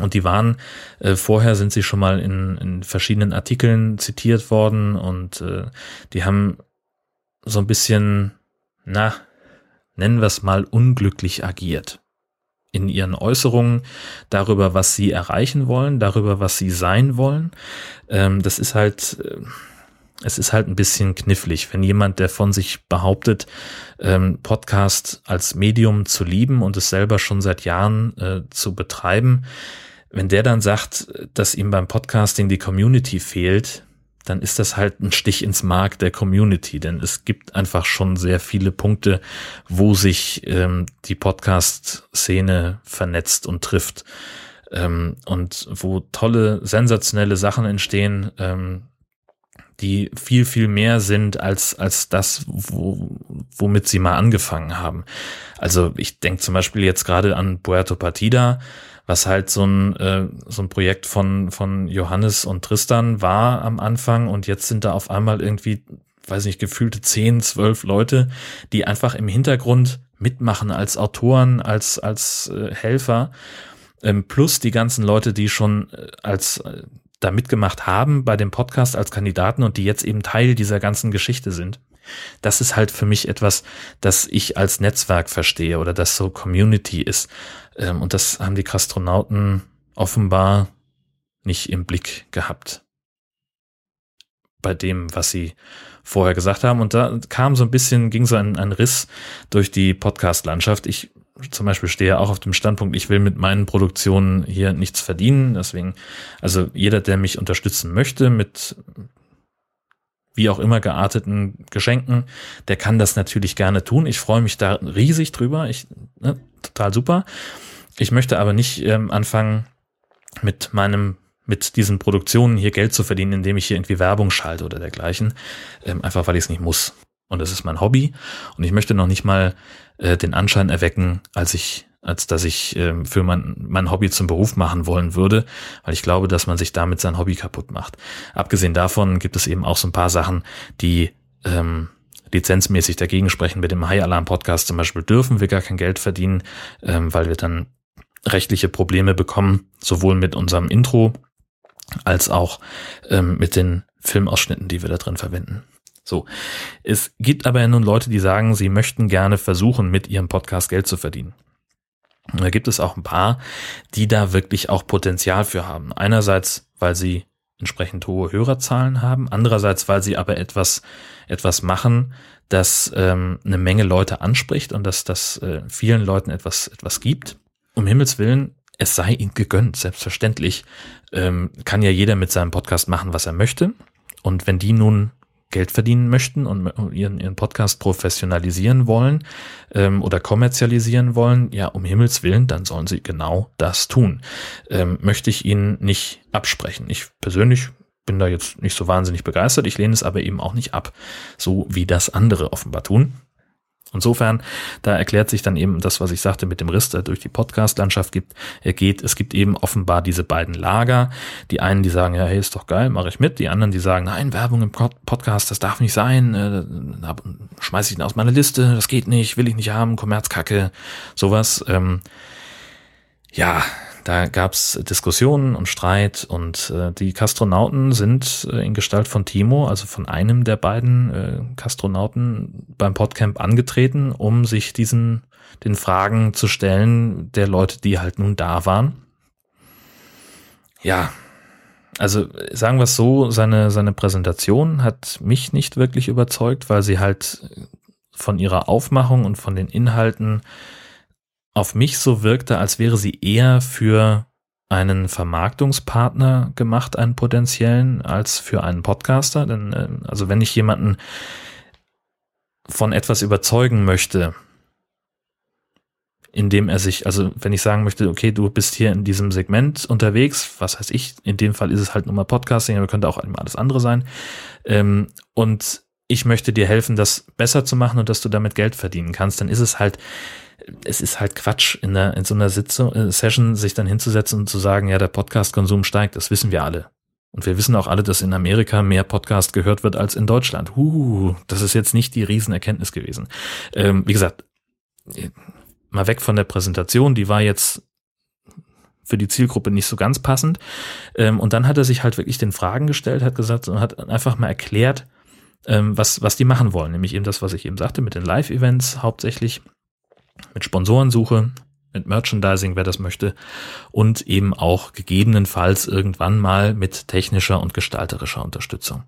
Und die waren, äh, vorher sind sie schon mal in, in verschiedenen Artikeln zitiert worden und äh, die haben so ein bisschen, na, nennen wir es mal, unglücklich agiert. In ihren Äußerungen darüber, was sie erreichen wollen, darüber, was sie sein wollen. Ähm, das ist halt, äh, es ist halt ein bisschen knifflig, wenn jemand, der von sich behauptet, ähm, Podcast als Medium zu lieben und es selber schon seit Jahren äh, zu betreiben, wenn der dann sagt, dass ihm beim Podcasting die Community fehlt, dann ist das halt ein Stich ins Mark der Community, denn es gibt einfach schon sehr viele Punkte, wo sich ähm, die Podcast-Szene vernetzt und trifft ähm, und wo tolle, sensationelle Sachen entstehen, ähm, die viel, viel mehr sind als, als das, wo, womit sie mal angefangen haben. Also ich denke zum Beispiel jetzt gerade an Puerto Partida, was halt so ein, äh, so ein Projekt von, von Johannes und Tristan war am Anfang und jetzt sind da auf einmal irgendwie, weiß nicht, gefühlte zehn, zwölf Leute, die einfach im Hintergrund mitmachen als Autoren, als, als äh, Helfer, ähm, plus die ganzen Leute, die schon äh, als äh, da mitgemacht haben bei dem Podcast als Kandidaten und die jetzt eben Teil dieser ganzen Geschichte sind. Das ist halt für mich etwas, das ich als Netzwerk verstehe oder das so Community ist. Ähm, und das haben die Kastronauten offenbar nicht im Blick gehabt. Bei dem, was sie vorher gesagt haben. Und da kam so ein bisschen, ging so ein, ein Riss durch die Podcast-Landschaft. Ich zum Beispiel stehe auch auf dem Standpunkt, ich will mit meinen Produktionen hier nichts verdienen. Deswegen, also jeder, der mich unterstützen möchte mit wie auch immer gearteten Geschenken, der kann das natürlich gerne tun. Ich freue mich da riesig drüber. Ich, ne, total super. Ich möchte aber nicht ähm, anfangen, mit meinem, mit diesen Produktionen hier Geld zu verdienen, indem ich hier irgendwie Werbung schalte oder dergleichen. Ähm, einfach weil ich es nicht muss. Und das ist mein Hobby. Und ich möchte noch nicht mal äh, den Anschein erwecken, als ich als dass ich äh, für mein, mein Hobby zum Beruf machen wollen würde, weil ich glaube, dass man sich damit sein Hobby kaputt macht. Abgesehen davon gibt es eben auch so ein paar Sachen, die ähm, lizenzmäßig dagegen sprechen. Mit dem High Alarm Podcast zum Beispiel dürfen wir gar kein Geld verdienen, ähm, weil wir dann rechtliche Probleme bekommen, sowohl mit unserem Intro als auch ähm, mit den Filmausschnitten, die wir da drin verwenden. So. Es gibt aber nun Leute, die sagen, sie möchten gerne versuchen, mit ihrem Podcast Geld zu verdienen. Da gibt es auch ein paar, die da wirklich auch Potenzial für haben. Einerseits, weil sie entsprechend hohe Hörerzahlen haben, andererseits, weil sie aber etwas, etwas machen, das ähm, eine Menge Leute anspricht und dass das äh, vielen Leuten etwas, etwas gibt. Um Himmels Willen, es sei ihnen gegönnt, selbstverständlich ähm, kann ja jeder mit seinem Podcast machen, was er möchte. Und wenn die nun Geld verdienen möchten und ihren, ihren Podcast professionalisieren wollen ähm, oder kommerzialisieren wollen, ja, um Himmels Willen, dann sollen sie genau das tun. Ähm, möchte ich ihnen nicht absprechen. Ich persönlich bin da jetzt nicht so wahnsinnig begeistert, ich lehne es aber eben auch nicht ab, so wie das andere offenbar tun. Insofern, da erklärt sich dann eben das, was ich sagte mit dem Riss, der durch die Podcast-Landschaft gibt. Er geht, es gibt eben offenbar diese beiden Lager. Die einen, die sagen, ja, hey, ist doch geil, mache ich mit. Die anderen, die sagen, nein, Werbung im Podcast, das darf nicht sein. Äh, schmeiß ich ihn aus meiner Liste, das geht nicht, will ich nicht haben, Kommerzkacke, sowas. Ähm, ja, da gab's Diskussionen und Streit und äh, die Kastronauten sind äh, in Gestalt von Timo, also von einem der beiden äh, Kastronauten beim Podcamp angetreten, um sich diesen den Fragen zu stellen der Leute, die halt nun da waren. Ja, also sagen wir es so, seine, seine Präsentation hat mich nicht wirklich überzeugt, weil sie halt von ihrer Aufmachung und von den Inhalten auf mich so wirkte, als wäre sie eher für einen Vermarktungspartner gemacht, einen potenziellen, als für einen Podcaster. Denn äh, also wenn ich jemanden von etwas überzeugen möchte, indem er sich, also wenn ich sagen möchte, okay, du bist hier in diesem Segment unterwegs, was heißt ich, in dem Fall ist es halt nur mal Podcasting, aber könnte auch alles andere sein. Ähm, und ich möchte dir helfen, das besser zu machen und dass du damit Geld verdienen kannst, dann ist es halt es ist halt Quatsch, in, der, in so einer Sitzung, äh, Session sich dann hinzusetzen und zu sagen, ja, der Podcast-Konsum steigt, das wissen wir alle. Und wir wissen auch alle, dass in Amerika mehr Podcast gehört wird als in Deutschland. Uh, das ist jetzt nicht die Riesenerkenntnis gewesen. Ähm, wie gesagt, mal weg von der Präsentation, die war jetzt für die Zielgruppe nicht so ganz passend. Ähm, und dann hat er sich halt wirklich den Fragen gestellt, hat gesagt und hat einfach mal erklärt, ähm, was, was die machen wollen. Nämlich eben das, was ich eben sagte, mit den Live-Events hauptsächlich, mit Sponsorensuche, mit Merchandising, wer das möchte, und eben auch gegebenenfalls irgendwann mal mit technischer und gestalterischer Unterstützung.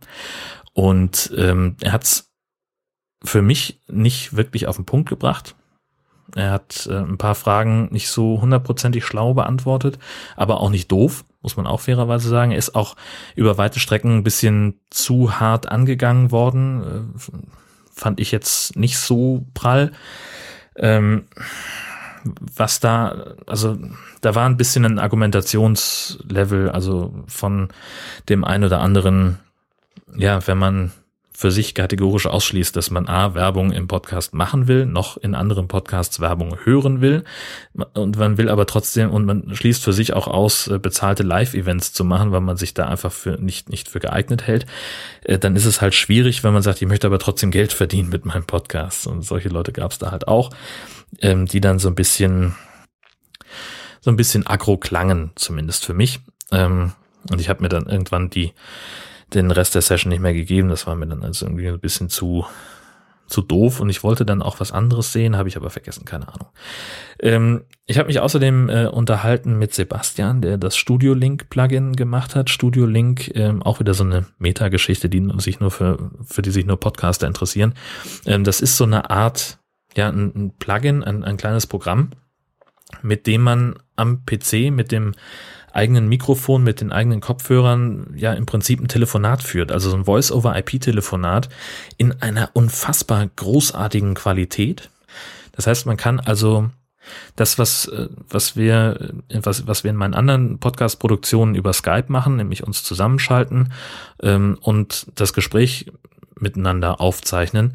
Und ähm, er hat es für mich nicht wirklich auf den Punkt gebracht. Er hat äh, ein paar Fragen nicht so hundertprozentig schlau beantwortet, aber auch nicht doof, muss man auch fairerweise sagen. Er ist auch über weite Strecken ein bisschen zu hart angegangen worden. Äh, fand ich jetzt nicht so prall. Ähm, was da, also da war ein bisschen ein Argumentationslevel, also von dem einen oder anderen, ja, wenn man für sich kategorisch ausschließt, dass man A, Werbung im Podcast machen will, noch in anderen Podcasts Werbung hören will. Und man will aber trotzdem und man schließt für sich auch aus, äh, bezahlte Live-Events zu machen, weil man sich da einfach für nicht, nicht für geeignet hält, äh, dann ist es halt schwierig, wenn man sagt, ich möchte aber trotzdem Geld verdienen mit meinem Podcast. Und solche Leute gab es da halt auch, ähm, die dann so ein bisschen so ein bisschen aggro klangen, zumindest für mich. Ähm, und ich habe mir dann irgendwann die den Rest der Session nicht mehr gegeben. Das war mir dann also irgendwie ein bisschen zu zu doof und ich wollte dann auch was anderes sehen, habe ich aber vergessen, keine Ahnung. Ähm, ich habe mich außerdem äh, unterhalten mit Sebastian, der das Studio Link Plugin gemacht hat. Studio Link, ähm, auch wieder so eine Metageschichte, die sich nur für für die sich nur Podcaster interessieren. Ähm, das ist so eine Art, ja, ein, ein Plugin, ein, ein kleines Programm, mit dem man am PC mit dem eigenen Mikrofon, mit den eigenen Kopfhörern ja im Prinzip ein Telefonat führt, also so ein Voice-over-IP-Telefonat in einer unfassbar großartigen Qualität. Das heißt, man kann also das, was, äh, was wir, äh, was, was wir in meinen anderen Podcast-Produktionen über Skype machen, nämlich uns zusammenschalten ähm, und das Gespräch miteinander aufzeichnen,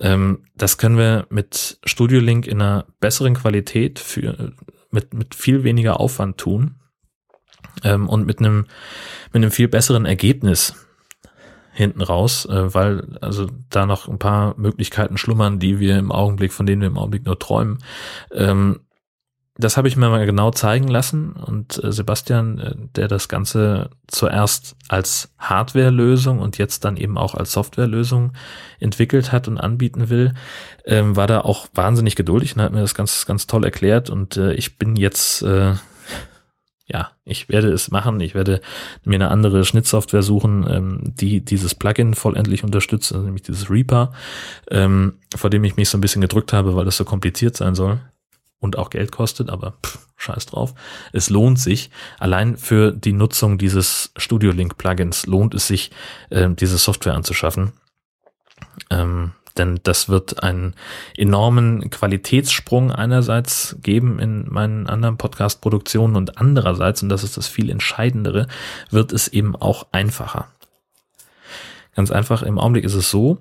ähm, das können wir mit Studio Link in einer besseren Qualität für, mit, mit viel weniger Aufwand tun ähm, und mit einem mit einem viel besseren Ergebnis hinten raus, äh, weil also da noch ein paar Möglichkeiten schlummern, die wir im Augenblick, von denen wir im Augenblick nur träumen. Ähm, das habe ich mir mal genau zeigen lassen und äh, Sebastian, äh, der das Ganze zuerst als Hardware-Lösung und jetzt dann eben auch als Software-Lösung entwickelt hat und anbieten will, ähm, war da auch wahnsinnig geduldig und hat mir das ganz, ganz toll erklärt und äh, ich bin jetzt äh, ja, ich werde es machen. Ich werde mir eine andere Schnittsoftware suchen, ähm, die dieses Plugin vollendlich unterstützt, also nämlich dieses Reaper, ähm, vor dem ich mich so ein bisschen gedrückt habe, weil das so kompliziert sein soll und auch Geld kostet, aber pff, scheiß drauf. Es lohnt sich, allein für die Nutzung dieses Studio Link Plugins lohnt es sich, äh, diese Software anzuschaffen. Ähm, denn das wird einen enormen Qualitätssprung einerseits geben in meinen anderen Podcast-Produktionen und andererseits, und das ist das viel Entscheidendere, wird es eben auch einfacher. Ganz einfach, im Augenblick ist es so,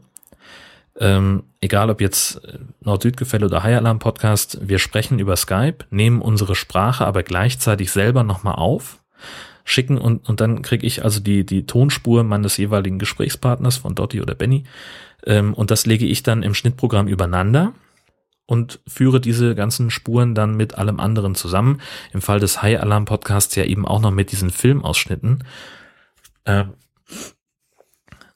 ähm, egal ob jetzt Nord-Süd-Gefälle oder High Alarm Podcast, wir sprechen über Skype, nehmen unsere Sprache aber gleichzeitig selber nochmal auf, schicken und, und dann kriege ich also die, die Tonspur meines jeweiligen Gesprächspartners von Dotti oder Benny ähm, und das lege ich dann im Schnittprogramm übereinander und führe diese ganzen Spuren dann mit allem anderen zusammen. Im Fall des High Alarm Podcasts ja eben auch noch mit diesen Filmausschnitten. Äh,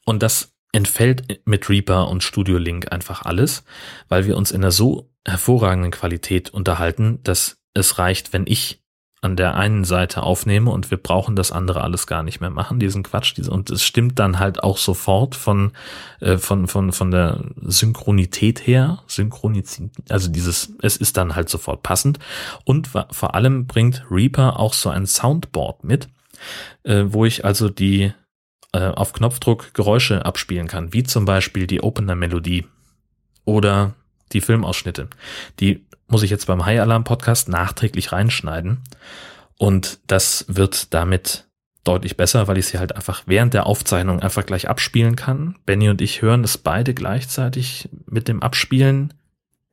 und das entfällt mit Reaper und Studio Link einfach alles, weil wir uns in einer so hervorragenden Qualität unterhalten, dass es reicht, wenn ich an der einen Seite aufnehme und wir brauchen das andere alles gar nicht mehr machen, diesen Quatsch. Diese, und es stimmt dann halt auch sofort von, äh, von, von, von der Synchronität her, Synchronität, also dieses, es ist dann halt sofort passend. Und vor allem bringt Reaper auch so ein Soundboard mit, äh, wo ich also die äh, auf Knopfdruck Geräusche abspielen kann, wie zum Beispiel die Opener-Melodie oder die Filmausschnitte. Die muss ich jetzt beim High Alarm Podcast nachträglich reinschneiden. Und das wird damit deutlich besser, weil ich sie halt einfach während der Aufzeichnung einfach gleich abspielen kann. Benny und ich hören es beide gleichzeitig mit dem Abspielen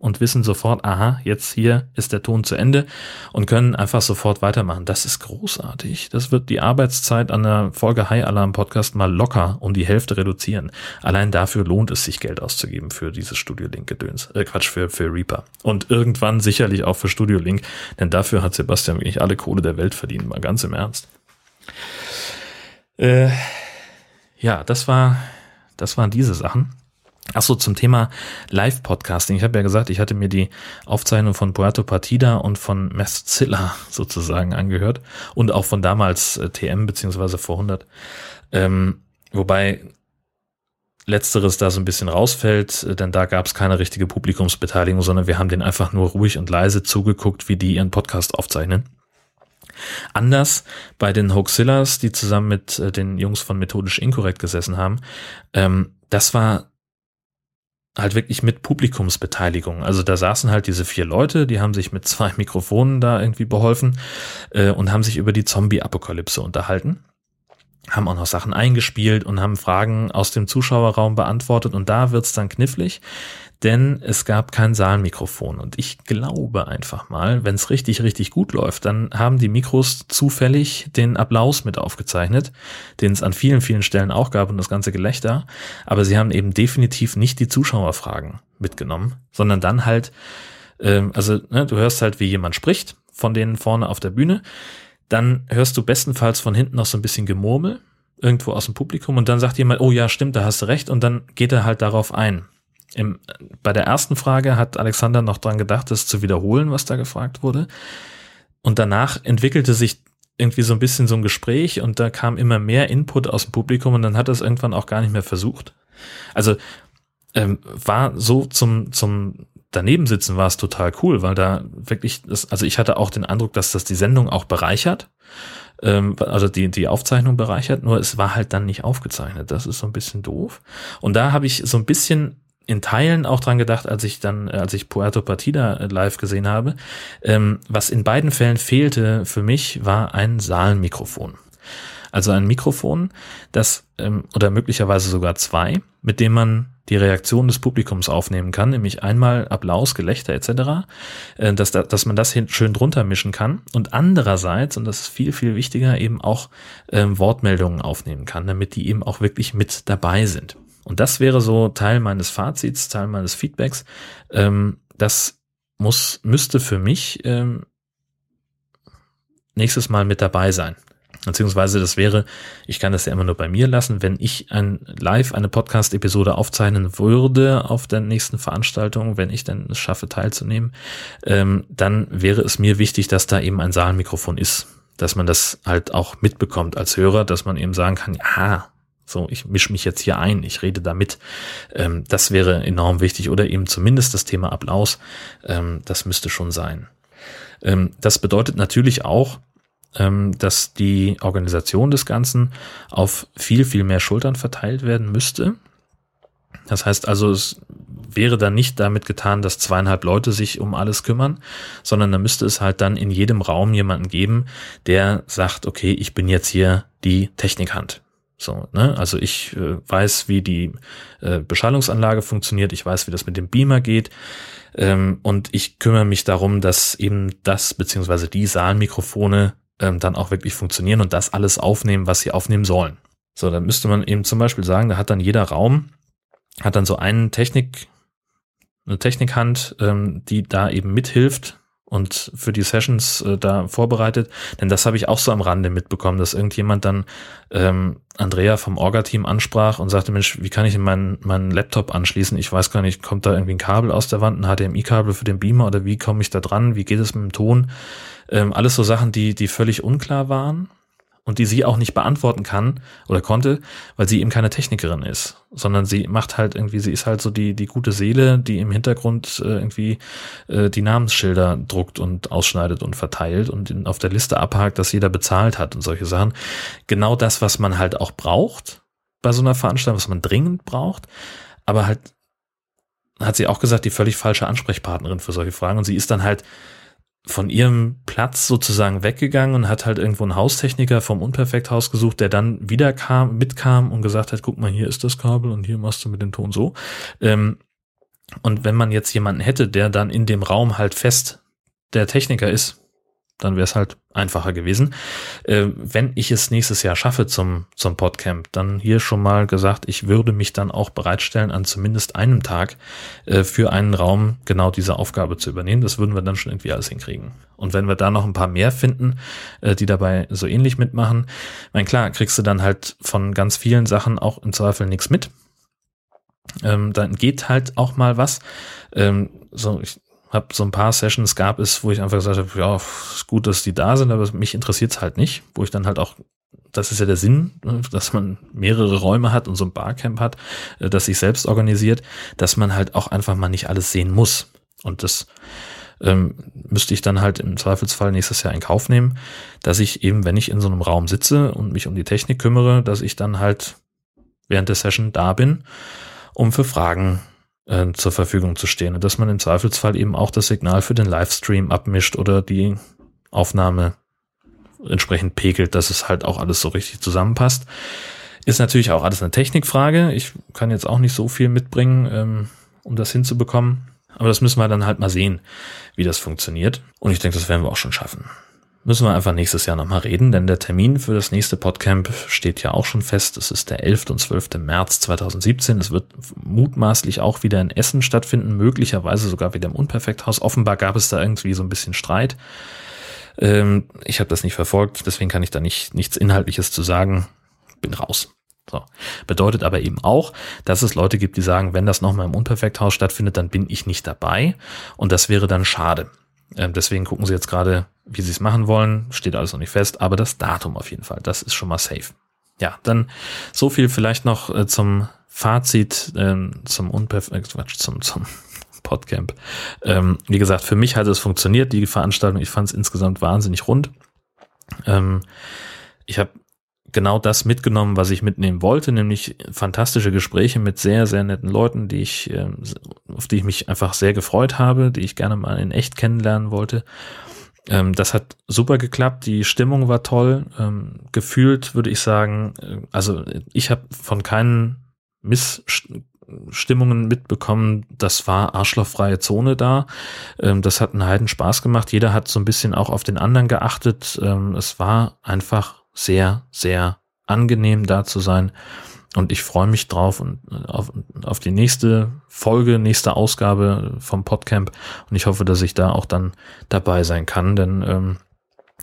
und wissen sofort, aha, jetzt hier ist der Ton zu Ende und können einfach sofort weitermachen. Das ist großartig. Das wird die Arbeitszeit an der Folge High Alarm Podcast mal locker um die Hälfte reduzieren. Allein dafür lohnt es sich Geld auszugeben für dieses Studio Link Gedöns. Äh, Quatsch, für, für Reaper. Und irgendwann sicherlich auch für Studio Link, denn dafür hat Sebastian wirklich alle Kohle der Welt verdient, mal ganz im Ernst. Äh, ja, das war, das waren diese Sachen. Ach so, zum Thema Live-Podcasting. Ich habe ja gesagt, ich hatte mir die Aufzeichnung von Puerto Partida und von Messzilla sozusagen angehört und auch von damals äh, TM beziehungsweise vor 100. Ähm, wobei letzteres da so ein bisschen rausfällt, äh, denn da gab es keine richtige Publikumsbeteiligung, sondern wir haben den einfach nur ruhig und leise zugeguckt, wie die ihren Podcast aufzeichnen. Anders bei den Hoaxillas, die zusammen mit äh, den Jungs von Methodisch Inkorrekt gesessen haben. Ähm, das war halt wirklich mit Publikumsbeteiligung. Also da saßen halt diese vier Leute, die haben sich mit zwei Mikrofonen da irgendwie beholfen äh, und haben sich über die Zombie-Apokalypse unterhalten haben auch noch Sachen eingespielt und haben Fragen aus dem Zuschauerraum beantwortet und da wird's dann knifflig, denn es gab kein Saalmikrofon. Und ich glaube einfach mal, wenn es richtig, richtig gut läuft, dann haben die Mikros zufällig den Applaus mit aufgezeichnet, den es an vielen, vielen Stellen auch gab und das ganze Gelächter, aber sie haben eben definitiv nicht die Zuschauerfragen mitgenommen, sondern dann halt, ähm, also ne, du hörst halt, wie jemand spricht von denen vorne auf der Bühne, dann hörst du bestenfalls von hinten noch so ein bisschen Gemurmel irgendwo aus dem Publikum und dann sagt jemand, oh ja, stimmt, da hast du recht. Und dann geht er halt darauf ein. Im, bei der ersten Frage hat Alexander noch dran gedacht, das zu wiederholen, was da gefragt wurde. Und danach entwickelte sich irgendwie so ein bisschen so ein Gespräch und da kam immer mehr Input aus dem Publikum und dann hat er es irgendwann auch gar nicht mehr versucht. Also ähm, war so zum, zum daneben sitzen war es total cool, weil da wirklich, das, also ich hatte auch den Eindruck, dass das die Sendung auch bereichert, ähm, also die, die Aufzeichnung bereichert, nur es war halt dann nicht aufgezeichnet. Das ist so ein bisschen doof. Und da habe ich so ein bisschen in Teilen auch dran gedacht, als ich dann, als ich Puerto Partida live gesehen habe. Ähm, was in beiden Fällen fehlte für mich, war ein Saalmikrofon. Also ein Mikrofon, das, ähm, oder möglicherweise sogar zwei, mit dem man die Reaktion des Publikums aufnehmen kann, nämlich einmal Applaus, Gelächter etc., äh, dass, dass man das schön drunter mischen kann und andererseits, und das ist viel, viel wichtiger, eben auch ähm, Wortmeldungen aufnehmen kann, damit die eben auch wirklich mit dabei sind. Und das wäre so Teil meines Fazits, Teil meines Feedbacks. Ähm, das muss, müsste für mich ähm, nächstes Mal mit dabei sein. Beziehungsweise das wäre, ich kann das ja immer nur bei mir lassen, wenn ich ein live eine Podcast-Episode aufzeichnen würde auf der nächsten Veranstaltung, wenn ich dann es schaffe teilzunehmen, ähm, dann wäre es mir wichtig, dass da eben ein Saalmikrofon ist, dass man das halt auch mitbekommt als Hörer, dass man eben sagen kann, ja, so, ich mische mich jetzt hier ein, ich rede damit. Ähm, das wäre enorm wichtig oder eben zumindest das Thema Applaus, ähm, das müsste schon sein. Ähm, das bedeutet natürlich auch, ähm, dass die Organisation des Ganzen auf viel, viel mehr Schultern verteilt werden müsste. Das heißt also, es wäre dann nicht damit getan, dass zweieinhalb Leute sich um alles kümmern, sondern da müsste es halt dann in jedem Raum jemanden geben, der sagt, okay, ich bin jetzt hier die Technikhand. So, ne? Also ich äh, weiß, wie die äh, Beschallungsanlage funktioniert, ich weiß, wie das mit dem Beamer geht. Ähm, und ich kümmere mich darum, dass eben das beziehungsweise die Saalmikrofone ähm, dann auch wirklich funktionieren und das alles aufnehmen, was sie aufnehmen sollen. So, dann müsste man eben zum Beispiel sagen, da hat dann jeder Raum, hat dann so einen Technik, eine Technikhand, ähm, die da eben mithilft und für die Sessions äh, da vorbereitet. Denn das habe ich auch so am Rande mitbekommen, dass irgendjemand dann ähm, Andrea vom Orga-Team ansprach und sagte, Mensch, wie kann ich meinen meinen Laptop anschließen? Ich weiß gar nicht, kommt da irgendwie ein Kabel aus der Wand, ein HDMI-Kabel für den Beamer oder wie komme ich da dran? Wie geht es mit dem Ton? Ähm, alles so Sachen, die, die völlig unklar waren und die sie auch nicht beantworten kann oder konnte, weil sie eben keine Technikerin ist, sondern sie macht halt irgendwie, sie ist halt so die, die gute Seele, die im Hintergrund äh, irgendwie äh, die Namensschilder druckt und ausschneidet und verteilt und auf der Liste abhakt, dass jeder bezahlt hat und solche Sachen. Genau das, was man halt auch braucht bei so einer Veranstaltung, was man dringend braucht, aber halt hat sie auch gesagt, die völlig falsche Ansprechpartnerin für solche Fragen und sie ist dann halt von ihrem Platz sozusagen weggegangen und hat halt irgendwo einen Haustechniker vom Unperfekthaus gesucht, der dann wieder kam, mitkam und gesagt hat, guck mal, hier ist das Kabel und hier machst du mit dem Ton so. Ähm, Und wenn man jetzt jemanden hätte, der dann in dem Raum halt fest der Techniker ist, dann wäre es halt einfacher gewesen. Äh, wenn ich es nächstes Jahr schaffe zum, zum Podcamp, dann hier schon mal gesagt, ich würde mich dann auch bereitstellen, an zumindest einem Tag äh, für einen Raum genau diese Aufgabe zu übernehmen. Das würden wir dann schon irgendwie alles hinkriegen. Und wenn wir da noch ein paar mehr finden, äh, die dabei so ähnlich mitmachen, mein klar, kriegst du dann halt von ganz vielen Sachen auch im Zweifel nichts mit. Ähm, dann geht halt auch mal was. Ähm, so, ich, habe so ein paar Sessions gab es, wo ich einfach gesagt habe, ja, ist gut, dass die da sind, aber mich interessiert es halt nicht, wo ich dann halt auch, das ist ja der Sinn, ne, dass man mehrere Räume hat und so ein Barcamp hat, äh, das sich selbst organisiert, dass man halt auch einfach mal nicht alles sehen muss. Und das ähm, müsste ich dann halt im Zweifelsfall nächstes Jahr in Kauf nehmen, dass ich eben, wenn ich in so einem Raum sitze und mich um die Technik kümmere, dass ich dann halt während der Session da bin, um für Fragen äh, zur Verfügung zu stehen und dass man im Zweifelsfall eben auch das Signal für den Livestream abmischt oder die Aufnahme entsprechend pegelt, dass es halt auch alles so richtig zusammenpasst. Ist natürlich auch alles eine Technikfrage. Ich kann jetzt auch nicht so viel mitbringen, ähm, um das hinzubekommen. Aber das müssen wir dann halt mal sehen, wie das funktioniert. Und ich denke, das werden wir auch schon schaffen müssen wir einfach nächstes Jahr nochmal reden, denn der Termin für das nächste Podcamp steht ja auch schon fest. Es ist der 11. und 12. März 2017. Es wird mutmaßlich auch wieder in Essen stattfinden, möglicherweise sogar wieder im Unperfekthaus. Offenbar gab es da irgendwie so ein bisschen Streit. Ähm, ich habe das nicht verfolgt, deswegen kann ich da nicht nichts Inhaltliches zu sagen. Bin raus. So. Bedeutet aber eben auch, dass es Leute gibt, die sagen, wenn das nochmal im Unperfekthaus stattfindet, dann bin ich nicht dabei. Und das wäre dann schade. Ähm, deswegen gucken sie jetzt gerade, wie sie es machen wollen. Steht alles noch nicht fest, aber das Datum auf jeden Fall, das ist schon mal safe. Ja, dann so viel vielleicht noch äh, zum Fazit, ähm, zum Unperfekt, Quatsch, zum, zum Podcamp. Ähm, wie gesagt, für mich hat es funktioniert, die Veranstaltung. Ich fand es insgesamt wahnsinnig rund. Ähm, ich habe genau das mitgenommen, was ich mitnehmen wollte, nämlich fantastische Gespräche mit sehr, sehr netten Leuten, die ich, ähm, auf die ich mich einfach sehr gefreut habe, die ich gerne mal in echt kennenlernen wollte. Ähm, das hat super geklappt, die Stimmung war toll. Ähm, gefühlt würde ich sagen, äh, also ich habe von keinen Missstimmungen mitbekommen, das war arschlochfreie Zone da. das hat einen Heiden Spaß gemacht. Jeder hat so ein bisschen auch auf den anderen geachtet. es war einfach sehr, sehr angenehm da zu sein. Und ich freue mich drauf und äh, auf, auf die nächste Folge, nächste Ausgabe vom Podcamp. Und ich hoffe, dass ich da auch dann dabei sein kann, denn ähm,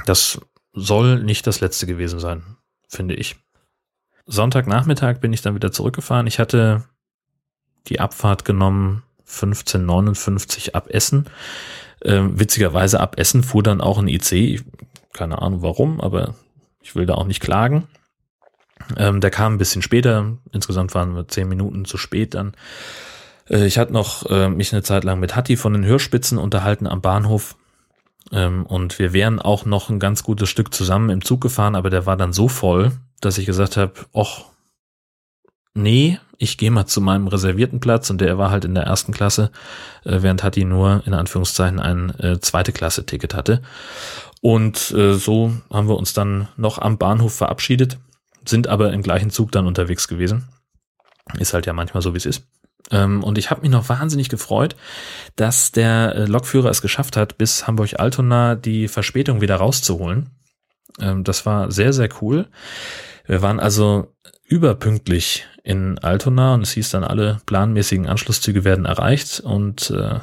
das soll nicht das letzte gewesen sein, finde ich. Sonntagnachmittag bin ich dann wieder zurückgefahren. Ich hatte die Abfahrt genommen, 1559 ab Essen. Ähm, witzigerweise ab Essen fuhr dann auch ein IC. Keine Ahnung warum, aber ich will da auch nicht klagen. Ähm, der kam ein bisschen später. Insgesamt waren wir zehn Minuten zu spät dann. Äh, ich hatte noch äh, mich eine Zeit lang mit Hatti von den Hörspitzen unterhalten am Bahnhof. Ähm, und wir wären auch noch ein ganz gutes Stück zusammen im Zug gefahren, aber der war dann so voll, dass ich gesagt habe, ach, nee, ich gehe mal zu meinem reservierten Platz und der war halt in der ersten Klasse, äh, während Hatti nur in Anführungszeichen ein äh, zweite Klasse Ticket hatte. Und äh, so haben wir uns dann noch am Bahnhof verabschiedet, sind aber im gleichen Zug dann unterwegs gewesen. Ist halt ja manchmal so, wie es ist. Ähm, und ich habe mich noch wahnsinnig gefreut, dass der äh, Lokführer es geschafft hat, bis Hamburg-Altona die Verspätung wieder rauszuholen. Ähm, das war sehr, sehr cool. Wir waren also überpünktlich in Altona und es hieß dann, alle planmäßigen Anschlusszüge werden erreicht und äh,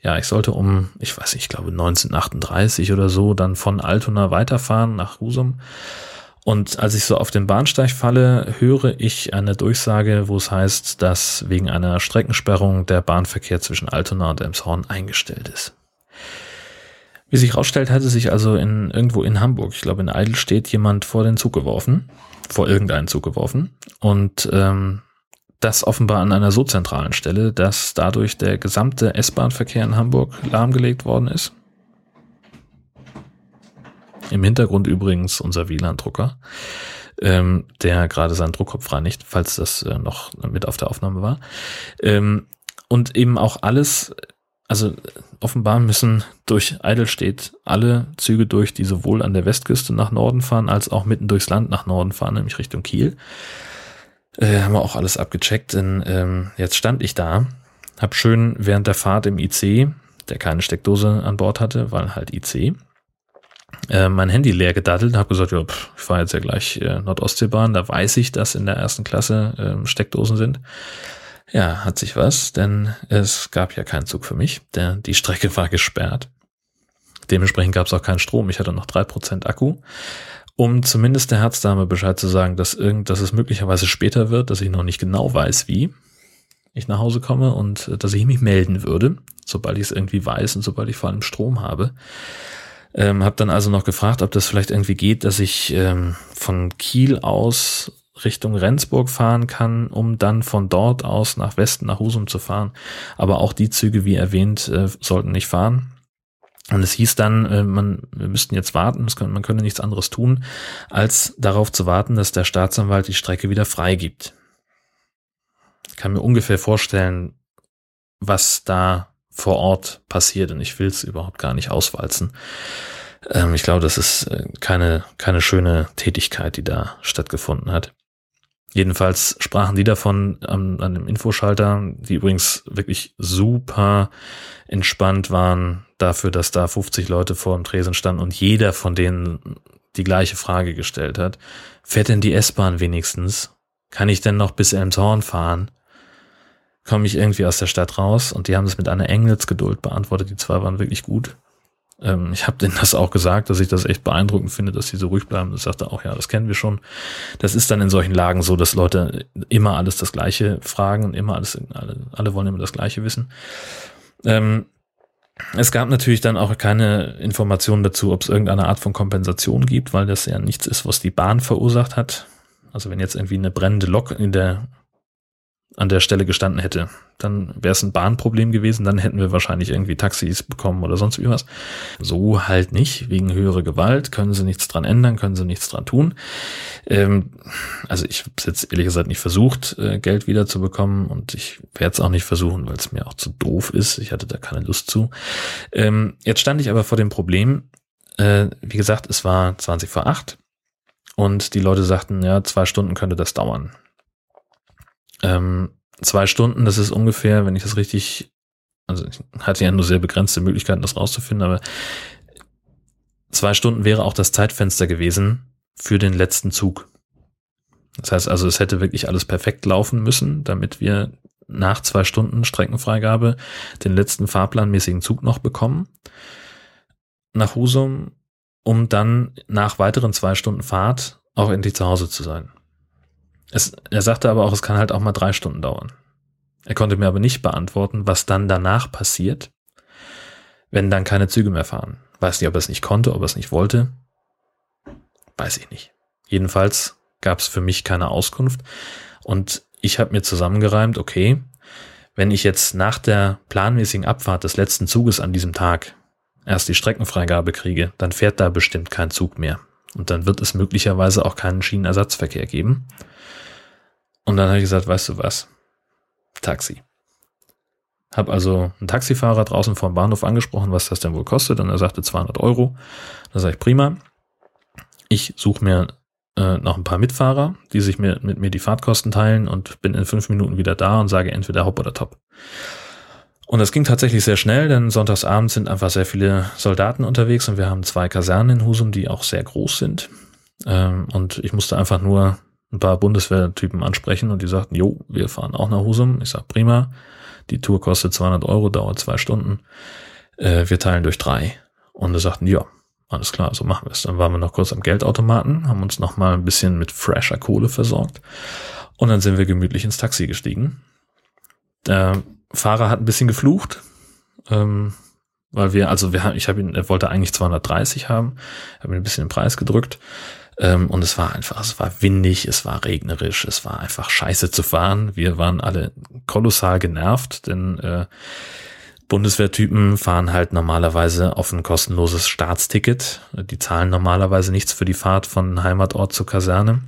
ja, ich sollte um, ich weiß nicht, ich glaube 1938 oder so, dann von Altona weiterfahren nach Husum. Und als ich so auf den Bahnsteig falle, höre ich eine Durchsage, wo es heißt, dass wegen einer Streckensperrung der Bahnverkehr zwischen Altona und Emshorn eingestellt ist. Wie sich herausstellt, hatte sich also in, irgendwo in Hamburg, ich glaube in Eidelstedt, jemand vor den Zug geworfen, vor irgendeinen Zug geworfen. Und ähm, das offenbar an einer so zentralen Stelle, dass dadurch der gesamte S-Bahn-Verkehr in Hamburg lahmgelegt worden ist. Im Hintergrund übrigens unser WLAN-Drucker, ähm, der gerade seinen Druckkopf reinigt, falls das äh, noch mit auf der Aufnahme war. Ähm, und eben auch alles, also offenbar müssen durch Eidelstedt alle Züge durch, die sowohl an der Westküste nach Norden fahren, als auch mitten durchs Land nach Norden fahren, nämlich Richtung Kiel. Äh, haben wir auch alles abgecheckt, denn ähm, jetzt stand ich da Hab schön während der Fahrt im IC, der keine Steckdose an Bord hatte, weil halt IC, äh, mein Handy leer gedattelt habe gesagt, ja, pff, ich fahre jetzt ja gleich äh, Nordostseebahn, da weiß ich, dass in der ersten Klasse äh, Steckdosen sind. Ja, hat sich was, denn es gab ja keinen Zug für mich, der, die Strecke war gesperrt. Dementsprechend gab es auch keinen Strom. Ich hatte noch drei Prozent Akku. Um zumindest der Herzdame Bescheid zu sagen, dass irgend, dass es möglicherweise später wird, dass ich noch nicht genau weiß, wie ich nach Hause komme und äh, dass ich mich melden würde, sobald ich es irgendwie weiß und sobald ich vor allem Strom habe. Ähm, habe dann also noch gefragt, ob das vielleicht irgendwie geht, dass ich ähm, von Kiel aus Richtung Rendsburg fahren kann, um dann von dort aus nach Westen, nach Husum zu fahren. Aber auch die Züge, wie erwähnt, äh, sollten nicht fahren. Und es hieß dann, äh, man, wir müssten jetzt warten, man könne nichts anderes tun, als darauf zu warten, dass der Staatsanwalt die Strecke wieder freigibt. Ich kann mir ungefähr vorstellen, was da vor Ort passiert und ich will es überhaupt gar nicht auswalzen. Ähm, ich glaube, das ist äh, keine, keine schöne Tätigkeit, die da stattgefunden hat. Jedenfalls sprachen die davon an, an dem Infoschalter, die übrigens wirklich super entspannt waren dafür, dass da 50 Leute vor dem Tresen standen und jeder von denen die gleiche Frage gestellt hat. Fährt denn die S-Bahn wenigstens? Kann ich denn noch bis Elmshorn fahren? Komme ich irgendwie aus der Stadt raus? Und die haben es mit einer Engelsgeduld beantwortet. Die zwei waren wirklich gut. Ähm, ich habe denen das auch gesagt, dass ich das echt beeindruckend finde, dass sie so ruhig bleiben. Ich sagte auch, ja, das kennen wir schon. Das ist dann in solchen Lagen so, dass Leute immer alles das Gleiche fragen und immer alles, alle, alle wollen immer das Gleiche wissen. Ähm, es gab natürlich dann auch keine Informationen dazu, ob es irgendeine Art von Kompensation gibt, weil das ja nichts ist, was die Bahn verursacht hat. Also wenn jetzt irgendwie eine brennende Lok in der an der Stelle gestanden hätte. Dann wäre es ein Bahnproblem gewesen, dann hätten wir wahrscheinlich irgendwie Taxis bekommen oder sonst wie was. So halt nicht, wegen höherer Gewalt, können sie nichts dran ändern, können sie nichts dran tun. Ähm, also ich habe jetzt ehrlich gesagt nicht versucht, äh, Geld wiederzubekommen und ich werde es auch nicht versuchen, weil es mir auch zu doof ist. Ich hatte da keine Lust zu. Ähm, jetzt stand ich aber vor dem Problem, äh, wie gesagt, es war 20 vor 8 und die Leute sagten, ja, zwei Stunden könnte das dauern. Ähm, zwei Stunden, das ist ungefähr, wenn ich das richtig, also ich hatte ja nur sehr begrenzte Möglichkeiten, das rauszufinden, aber zwei Stunden wäre auch das Zeitfenster gewesen für den letzten Zug. Das heißt also, es hätte wirklich alles perfekt laufen müssen, damit wir nach zwei Stunden Streckenfreigabe den letzten fahrplanmäßigen Zug noch bekommen nach Husum, um dann nach weiteren zwei Stunden Fahrt auch endlich zu Hause zu sein. Es, er sagte aber auch, es kann halt auch mal drei Stunden dauern. Er konnte mir aber nicht beantworten, was dann danach passiert, wenn dann keine Züge mehr fahren. Weiß nicht, ob er es nicht konnte, ob er es nicht wollte. Weiß ich nicht. Jedenfalls gab es für mich keine Auskunft. Und ich habe mir zusammengereimt, okay, wenn ich jetzt nach der planmäßigen Abfahrt des letzten Zuges an diesem Tag erst die Streckenfreigabe kriege, dann fährt da bestimmt kein Zug mehr. Und dann wird es möglicherweise auch keinen Schienenersatzverkehr geben. Und dann habe ich gesagt, weißt du was? Taxi. Hab also einen Taxifahrer draußen vom Bahnhof angesprochen, was das denn wohl kostet. Und er sagte 200 Euro. Da sage ich, prima. Ich suche mir äh, noch ein paar Mitfahrer, die sich mir, mit mir die Fahrtkosten teilen und bin in fünf Minuten wieder da und sage entweder hopp oder top. Und das ging tatsächlich sehr schnell, denn sonntagsabends sind einfach sehr viele Soldaten unterwegs und wir haben zwei Kasernen in Husum, die auch sehr groß sind. Ähm, und ich musste einfach nur ein paar Bundeswehrtypen ansprechen und die sagten, jo, wir fahren auch nach Husum. Ich sag, prima. Die Tour kostet 200 Euro, dauert zwei Stunden. Äh, wir teilen durch drei. Und sie sagten, ja, alles klar, so machen wir es. Dann waren wir noch kurz am Geldautomaten, haben uns noch mal ein bisschen mit fresher Kohle versorgt. Und dann sind wir gemütlich ins Taxi gestiegen. Der Fahrer hat ein bisschen geflucht, ähm, weil wir, also wir haben, ich habe ihn, er wollte eigentlich 230 haben, habe ihn ein bisschen den Preis gedrückt. Ähm, und es war einfach, es war windig, es war regnerisch, es war einfach scheiße zu fahren. Wir waren alle kolossal genervt, denn äh, Bundeswehrtypen fahren halt normalerweise auf ein kostenloses Staatsticket. Die zahlen normalerweise nichts für die Fahrt von Heimatort zur Kaserne.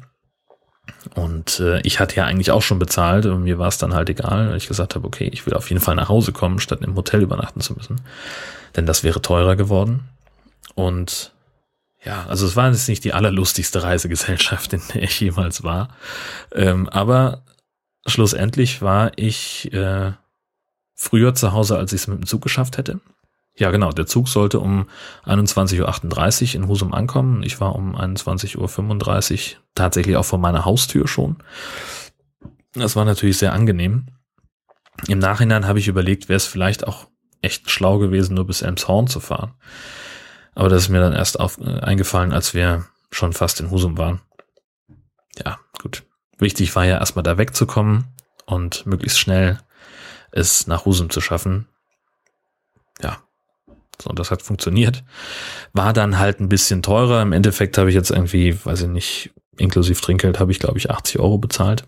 Und äh, ich hatte ja eigentlich auch schon bezahlt und mir war es dann halt egal, weil ich gesagt habe, okay, ich will auf jeden Fall nach Hause kommen, statt im Hotel übernachten zu müssen. Denn das wäre teurer geworden. Und ja, also es war jetzt nicht die allerlustigste Reisegesellschaft, in der ich jemals war. Ähm, aber schlussendlich war ich äh, früher zu Hause, als ich es mit dem Zug geschafft hätte. Ja, genau. Der Zug sollte um 21.38 Uhr in Husum ankommen. Ich war um 21.35 Uhr tatsächlich auch vor meiner Haustür schon. Das war natürlich sehr angenehm. Im Nachhinein habe ich überlegt, wäre es vielleicht auch echt schlau gewesen, nur bis Elmshorn zu fahren. Aber das ist mir dann erst auf, äh, eingefallen, als wir schon fast in Husum waren. Ja, gut. Wichtig war ja erstmal da wegzukommen und möglichst schnell es nach Husum zu schaffen. So, das hat funktioniert. War dann halt ein bisschen teurer. Im Endeffekt habe ich jetzt irgendwie, weiß ich nicht, inklusive Trinkgeld habe ich, glaube ich, 80 Euro bezahlt.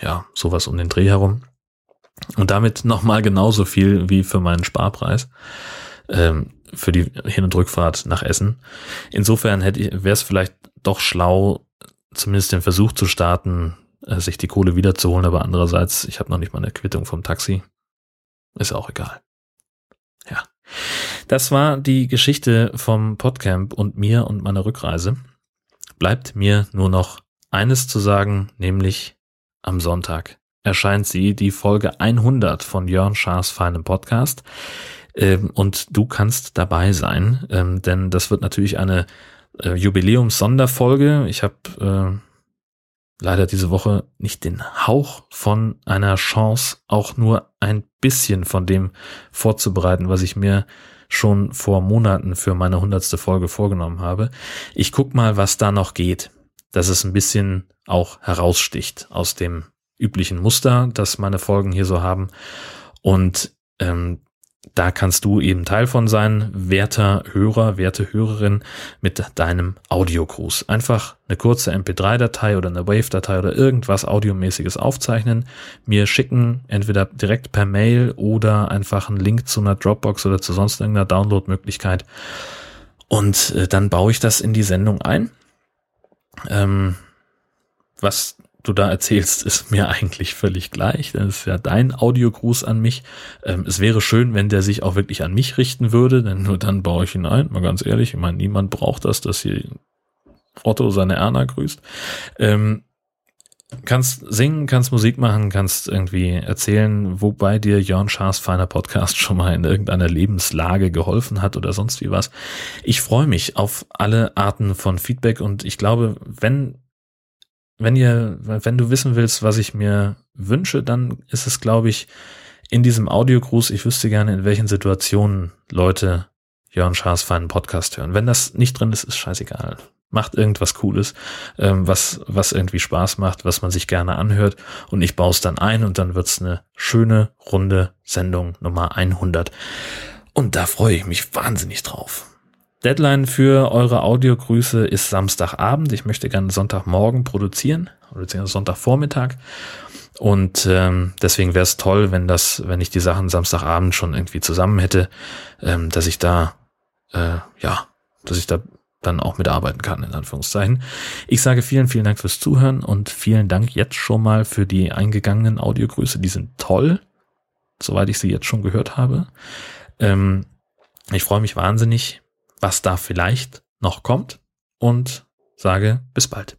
Ja, sowas um den Dreh herum. Und damit nochmal genauso viel wie für meinen Sparpreis. Ähm, für die Hin- und Rückfahrt nach Essen. Insofern hätte ich, wäre es vielleicht doch schlau, zumindest den Versuch zu starten, äh, sich die Kohle wiederzuholen, aber andererseits, ich habe noch nicht mal eine Quittung vom Taxi. Ist auch egal. Das war die Geschichte vom Podcamp und mir und meiner Rückreise. Bleibt mir nur noch eines zu sagen, nämlich am Sonntag erscheint sie, die Folge 100 von Jörn Schaas feinem Podcast. Ähm, und du kannst dabei sein, ähm, denn das wird natürlich eine äh, Jubiläums-Sonderfolge. Ich habe äh, leider diese Woche nicht den Hauch von einer Chance, auch nur ein bisschen von dem vorzubereiten, was ich mir schon vor Monaten für meine hundertste Folge vorgenommen habe. Ich guck mal, was da noch geht, dass es ein bisschen auch heraussticht aus dem üblichen Muster, das meine Folgen hier so haben. Und ähm, da kannst du eben Teil von sein, werter Hörer, werte Hörerin mit deinem Audiogruß. Einfach eine kurze MP3-Datei oder eine Wave-Datei oder irgendwas Audiomäßiges aufzeichnen, mir schicken, entweder direkt per Mail oder einfach einen Link zu einer Dropbox oder zu sonst irgendeiner Download-Möglichkeit. Und äh, dann baue ich das in die Sendung ein. Ähm, was du da erzählst, ist mir eigentlich völlig gleich. Das ist ja dein Audiogruß an mich. Ähm, es wäre schön, wenn der sich auch wirklich an mich richten würde, denn nur dann baue ich ihn ein. Mal ganz ehrlich, ich meine, niemand braucht das, dass hier Otto seine Erna grüßt. Ähm, kannst singen, kannst Musik machen, kannst irgendwie erzählen, wobei dir Jörn Schaas feiner Podcast schon mal in irgendeiner Lebenslage geholfen hat oder sonst wie was. Ich freue mich auf alle Arten von Feedback und ich glaube, wenn wenn ihr, wenn du wissen willst, was ich mir wünsche, dann ist es, glaube ich, in diesem Audiogruß, ich wüsste gerne, in welchen Situationen Leute Jörn Schaas feinen Podcast hören. Wenn das nicht drin ist, ist scheißegal. Macht irgendwas Cooles, ähm, was, was irgendwie Spaß macht, was man sich gerne anhört und ich baue es dann ein und dann wird's eine schöne, runde Sendung Nummer 100. Und da freue ich mich wahnsinnig drauf. Deadline für eure Audiogrüße ist Samstagabend. Ich möchte gerne Sonntagmorgen produzieren, oder Sonntagvormittag. Und ähm, deswegen wäre es toll, wenn das, wenn ich die Sachen Samstagabend schon irgendwie zusammen hätte, ähm, dass ich da, äh, ja, dass ich da dann auch mitarbeiten kann, in Anführungszeichen. Ich sage vielen, vielen Dank fürs Zuhören und vielen Dank jetzt schon mal für die eingegangenen Audiogrüße. Die sind toll, soweit ich sie jetzt schon gehört habe. Ähm, ich freue mich wahnsinnig was da vielleicht noch kommt und sage bis bald.